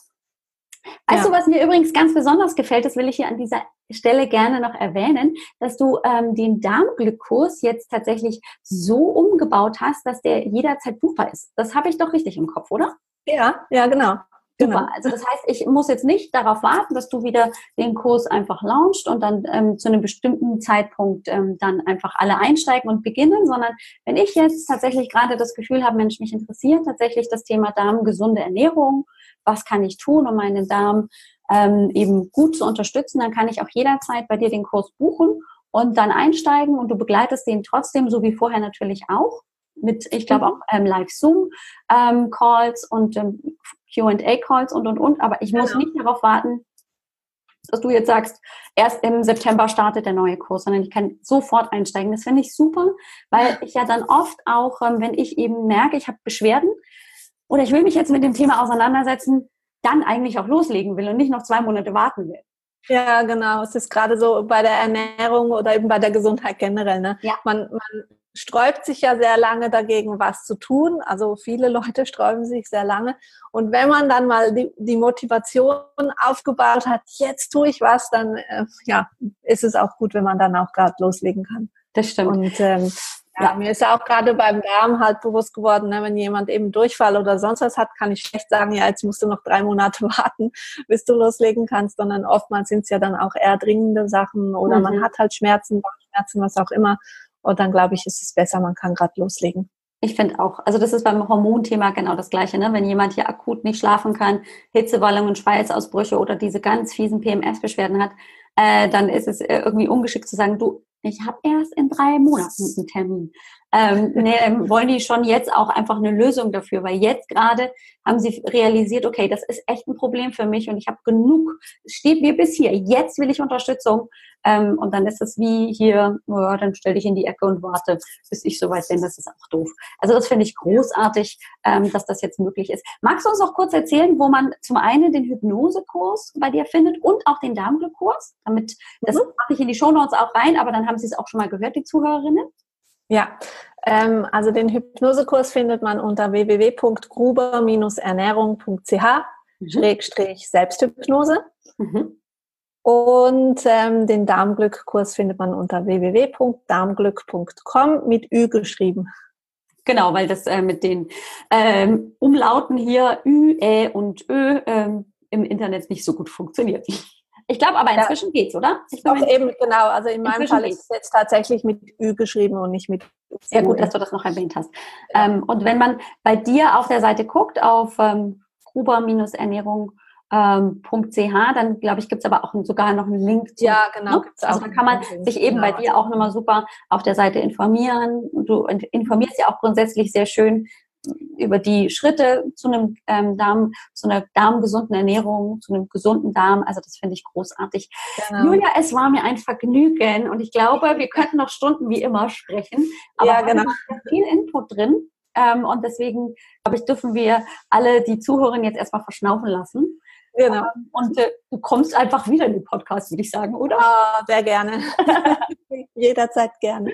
Weißt ja. du, was mir übrigens ganz besonders gefällt, das will ich hier an dieser Stelle gerne noch erwähnen, dass du ähm, den Darmglykos jetzt tatsächlich so umgebaut hast, dass der jederzeit buchbar ist. Das habe ich doch richtig im Kopf, oder? Ja, ja, genau. Super. Genau. Also das heißt, ich muss jetzt nicht darauf warten, dass du wieder den Kurs einfach launchst und dann ähm, zu einem bestimmten Zeitpunkt ähm, dann einfach alle einsteigen und beginnen, sondern wenn ich jetzt tatsächlich gerade das Gefühl habe, Mensch, mich interessiert tatsächlich das Thema Darm, gesunde Ernährung, was kann ich tun, um meinen Darm ähm, eben gut zu unterstützen, dann kann ich auch jederzeit bei dir den Kurs buchen und dann einsteigen und du begleitest den trotzdem, so wie vorher natürlich auch mit, ich glaube mhm. auch ähm, Live-Zoom-Calls ähm, und ähm, QA-Calls und, und, und. Aber ich muss genau. nicht darauf warten, dass du jetzt sagst, erst im September startet der neue Kurs, sondern ich kann sofort einsteigen. Das finde ich super, weil ich ja dann oft auch, ähm, wenn ich eben merke, ich habe Beschwerden oder ich will mich jetzt mit dem Thema auseinandersetzen, dann eigentlich auch loslegen will und nicht noch zwei Monate warten will. Ja, genau. Es ist gerade so bei der Ernährung oder eben bei der Gesundheit generell. Ne? Ja. Man, man sträubt sich ja sehr lange dagegen, was zu tun. Also viele Leute sträuben sich sehr lange. Und wenn man dann mal die, die Motivation aufgebaut hat, jetzt tue ich was, dann äh, ja, ist es auch gut, wenn man dann auch gerade loslegen kann. Das stimmt. Und ähm, ja, mir ist auch gerade beim Darm halt bewusst geworden, ne, wenn jemand eben Durchfall oder sonst was hat, kann ich schlecht sagen, ja, jetzt musst du noch drei Monate warten, bis du loslegen kannst, sondern oftmals sind es ja dann auch eher dringende Sachen oder mhm. man hat halt Schmerzen, Schmerzen, was auch immer. Und dann glaube ich, ist es besser, man kann gerade loslegen. Ich finde auch, also das ist beim Hormonthema genau das Gleiche, ne? Wenn jemand hier akut nicht schlafen kann, Hitzewallungen, Schweißausbrüche oder diese ganz fiesen PMS-Beschwerden hat, äh, dann ist es äh, irgendwie ungeschickt zu sagen, du, ich habe erst in drei Monaten einen Termin. Ähm, nee, wollen die schon jetzt auch einfach eine Lösung dafür, weil jetzt gerade haben sie realisiert, okay, das ist echt ein Problem für mich und ich habe genug, steht mir bis hier, jetzt will ich Unterstützung ähm, und dann ist es wie hier, oh, dann stell dich in die Ecke und warte, bis ich soweit bin. Das ist auch doof. Also das finde ich großartig, ähm, dass das jetzt möglich ist. Magst du uns noch kurz erzählen, wo man zum einen den Hypnosekurs bei dir findet und auch den Darmglückkurs? Damit, das mhm. mache ich in die Shownotes auch rein, aber dann haben sie es auch schon mal gehört, die Zuhörerinnen. Ja, ähm, also den Hypnosekurs findet man unter www.gruber-ernährung.ch mhm. Schrägstrich Selbsthypnose. Mhm. Und ähm, den Darmglückkurs findet man unter www.darmglück.com mit Ü geschrieben. Genau, weil das äh, mit den ähm, Umlauten hier Ü, Ä und Ö ähm, im Internet nicht so gut funktioniert. Ich glaube aber inzwischen ja. geht's, oder? Ich glaube eben, genau. Also in meinem Fall ist es jetzt tatsächlich mit Ü geschrieben und nicht mit Sehr gut, dass du das noch erwähnt hast. Ja. Ähm, und wenn man bei dir auf der Seite guckt, auf ähm, Gruber-Ernährung, ähm, .ch, dann glaube ich, gibt es aber auch sogar noch einen Link zu. Ja, genau. Ne? Also da kann man sich eben genau. bei dir auch nochmal super auf der Seite informieren. Du informierst ja auch grundsätzlich sehr schön über die Schritte zu einem ähm, Darm, zu einer darmgesunden Ernährung, zu einem gesunden Darm. Also das finde ich großartig. Genau. Julia, es war mir ein Vergnügen und ich glaube, wir könnten noch Stunden wie immer sprechen. Aber ja, genau. viel Input drin. Ähm, und deswegen, glaube ich, dürfen wir alle die Zuhörer jetzt erstmal verschnaufen lassen. Genau. Ähm, und äh, du kommst einfach wieder in den Podcast, würde ich sagen, oder? Ah, sehr gerne. Jederzeit gerne.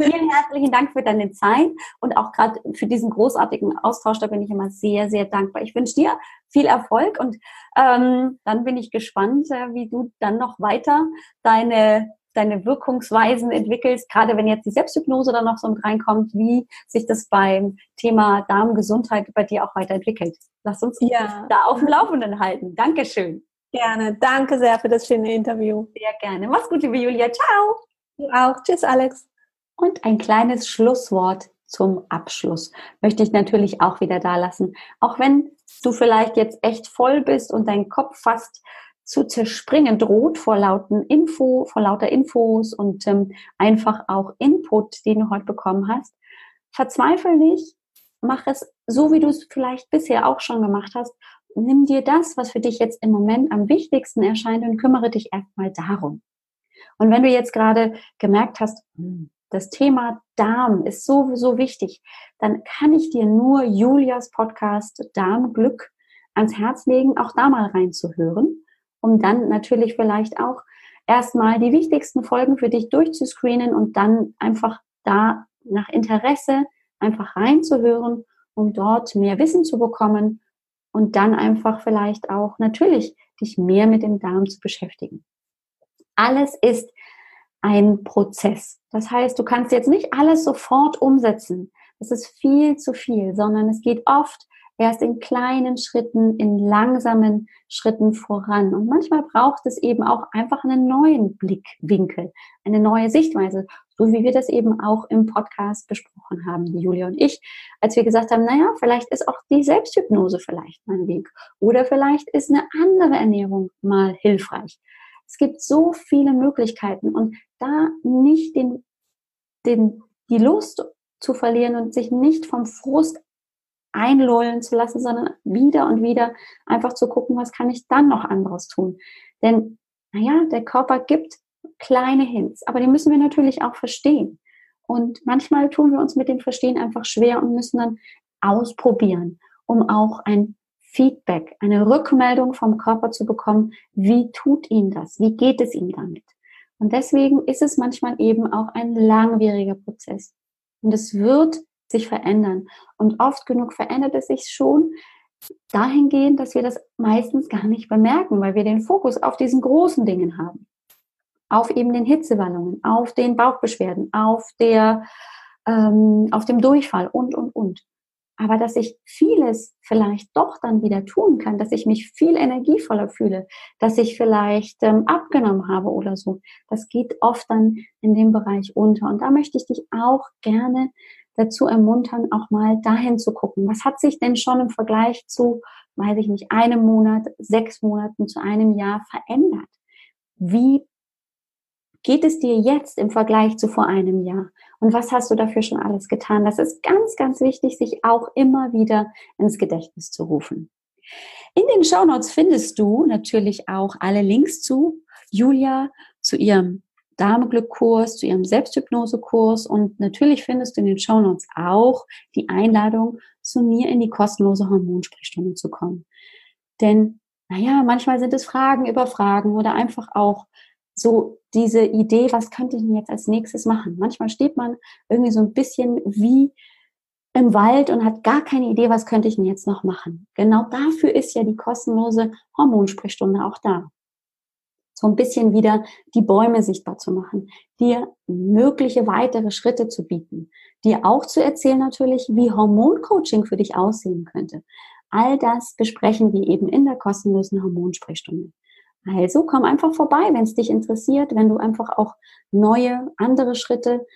Vielen herzlichen Dank für deine Zeit und auch gerade für diesen großartigen Austausch. Da bin ich immer sehr, sehr dankbar. Ich wünsche dir viel Erfolg und ähm, dann bin ich gespannt, äh, wie du dann noch weiter deine deine Wirkungsweisen entwickelst, gerade wenn jetzt die Selbsthypnose dann noch so mit reinkommt, wie sich das beim Thema Darmgesundheit bei dir auch weiterentwickelt. Lass uns ja. da auf dem Laufenden halten. Dankeschön. Gerne. Danke sehr für das schöne Interview. Sehr gerne. Mach's gut, liebe Julia. Ciao. Du auch. Tschüss, Alex. Und ein kleines Schlusswort zum Abschluss möchte ich natürlich auch wieder da lassen. Auch wenn du vielleicht jetzt echt voll bist und dein Kopf fast zu zerspringen droht vor lauten Info, vor lauter Infos und ähm, einfach auch Input, den du heute bekommen hast. Verzweifel nicht, mach es so, wie du es vielleicht bisher auch schon gemacht hast. Nimm dir das, was für dich jetzt im Moment am wichtigsten erscheint und kümmere dich erstmal darum. Und wenn du jetzt gerade gemerkt hast, hm, das Thema Darm ist so, so wichtig, dann kann ich dir nur Julias Podcast Darmglück ans Herz legen, auch da mal reinzuhören um dann natürlich vielleicht auch erstmal die wichtigsten Folgen für dich durchzuscreenen und dann einfach da nach Interesse einfach reinzuhören, um dort mehr Wissen zu bekommen und dann einfach vielleicht auch natürlich dich mehr mit dem Darm zu beschäftigen. Alles ist ein Prozess. Das heißt, du kannst jetzt nicht alles sofort umsetzen. Das ist viel zu viel, sondern es geht oft erst in kleinen Schritten, in langsamen Schritten voran. Und manchmal braucht es eben auch einfach einen neuen Blickwinkel, eine neue Sichtweise, so wie wir das eben auch im Podcast besprochen haben, Julia und ich, als wir gesagt haben, naja, vielleicht ist auch die Selbsthypnose vielleicht mein Weg oder vielleicht ist eine andere Ernährung mal hilfreich. Es gibt so viele Möglichkeiten und da nicht den, den, die Lust zu verlieren und sich nicht vom Frust einlullen zu lassen, sondern wieder und wieder einfach zu gucken, was kann ich dann noch anderes tun. Denn, naja, der Körper gibt kleine Hints, aber die müssen wir natürlich auch verstehen. Und manchmal tun wir uns mit dem Verstehen einfach schwer und müssen dann ausprobieren, um auch ein Feedback, eine Rückmeldung vom Körper zu bekommen, wie tut ihm das, wie geht es ihm damit. Und deswegen ist es manchmal eben auch ein langwieriger Prozess. Und es wird sich verändern. Und oft genug verändert es sich schon dahingehend, dass wir das meistens gar nicht bemerken, weil wir den Fokus auf diesen großen Dingen haben. Auf eben den Hitzewallungen, auf den Bauchbeschwerden, auf der, ähm, auf dem Durchfall und, und, und. Aber dass ich vieles vielleicht doch dann wieder tun kann, dass ich mich viel energievoller fühle, dass ich vielleicht ähm, abgenommen habe oder so, das geht oft dann in dem Bereich unter. Und da möchte ich dich auch gerne dazu ermuntern, auch mal dahin zu gucken. Was hat sich denn schon im Vergleich zu, weiß ich nicht, einem Monat, sechs Monaten zu einem Jahr verändert? Wie geht es dir jetzt im Vergleich zu vor einem Jahr? Und was hast du dafür schon alles getan? Das ist ganz, ganz wichtig, sich auch immer wieder ins Gedächtnis zu rufen. In den Shownotes findest du natürlich auch alle Links zu Julia, zu ihrem Dameglückkurs, zu ihrem Selbsthypnosekurs und natürlich findest du in den Shownotes auch die Einladung, zu mir in die kostenlose Hormonsprechstunde zu kommen. Denn, naja, manchmal sind es Fragen über Fragen oder einfach auch so diese Idee, was könnte ich denn jetzt als nächstes machen? Manchmal steht man irgendwie so ein bisschen wie im Wald und hat gar keine Idee, was könnte ich denn jetzt noch machen. Genau dafür ist ja die kostenlose Hormonsprechstunde auch da so ein bisschen wieder die Bäume sichtbar zu machen, dir mögliche weitere Schritte zu bieten, dir auch zu erzählen natürlich, wie Hormoncoaching für dich aussehen könnte. All das besprechen wir eben in der kostenlosen Hormonsprechstunde. Also komm einfach vorbei, wenn es dich interessiert, wenn du einfach auch neue, andere Schritte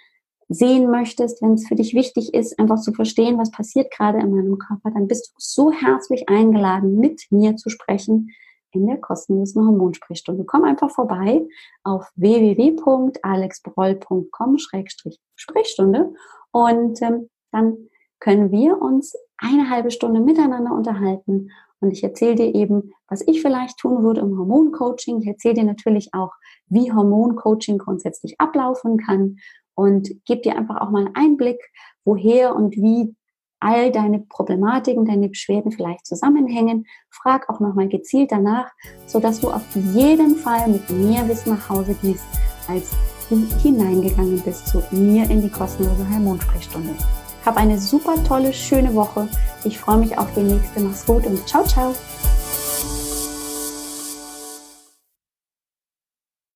sehen möchtest, wenn es für dich wichtig ist, einfach zu verstehen, was passiert gerade in meinem Körper, dann bist du so herzlich eingeladen, mit mir zu sprechen in der kostenlosen Hormonsprechstunde. Komm einfach vorbei auf www.alexbroll.com-sprechstunde und ähm, dann können wir uns eine halbe Stunde miteinander unterhalten und ich erzähle dir eben, was ich vielleicht tun würde im Hormoncoaching. Ich erzähle dir natürlich auch, wie Hormoncoaching grundsätzlich ablaufen kann und gebe dir einfach auch mal einen Einblick, woher und wie all deine Problematiken, deine Beschwerden vielleicht zusammenhängen. Frag auch nochmal gezielt danach, sodass du auf jeden Fall mit mehr Wissen nach Hause gehst, als du hineingegangen bist zu mir in die kostenlose Hormonsprechstunde. Hab eine super tolle, schöne Woche. Ich freue mich auf die nächste. Mach's gut und ciao, ciao.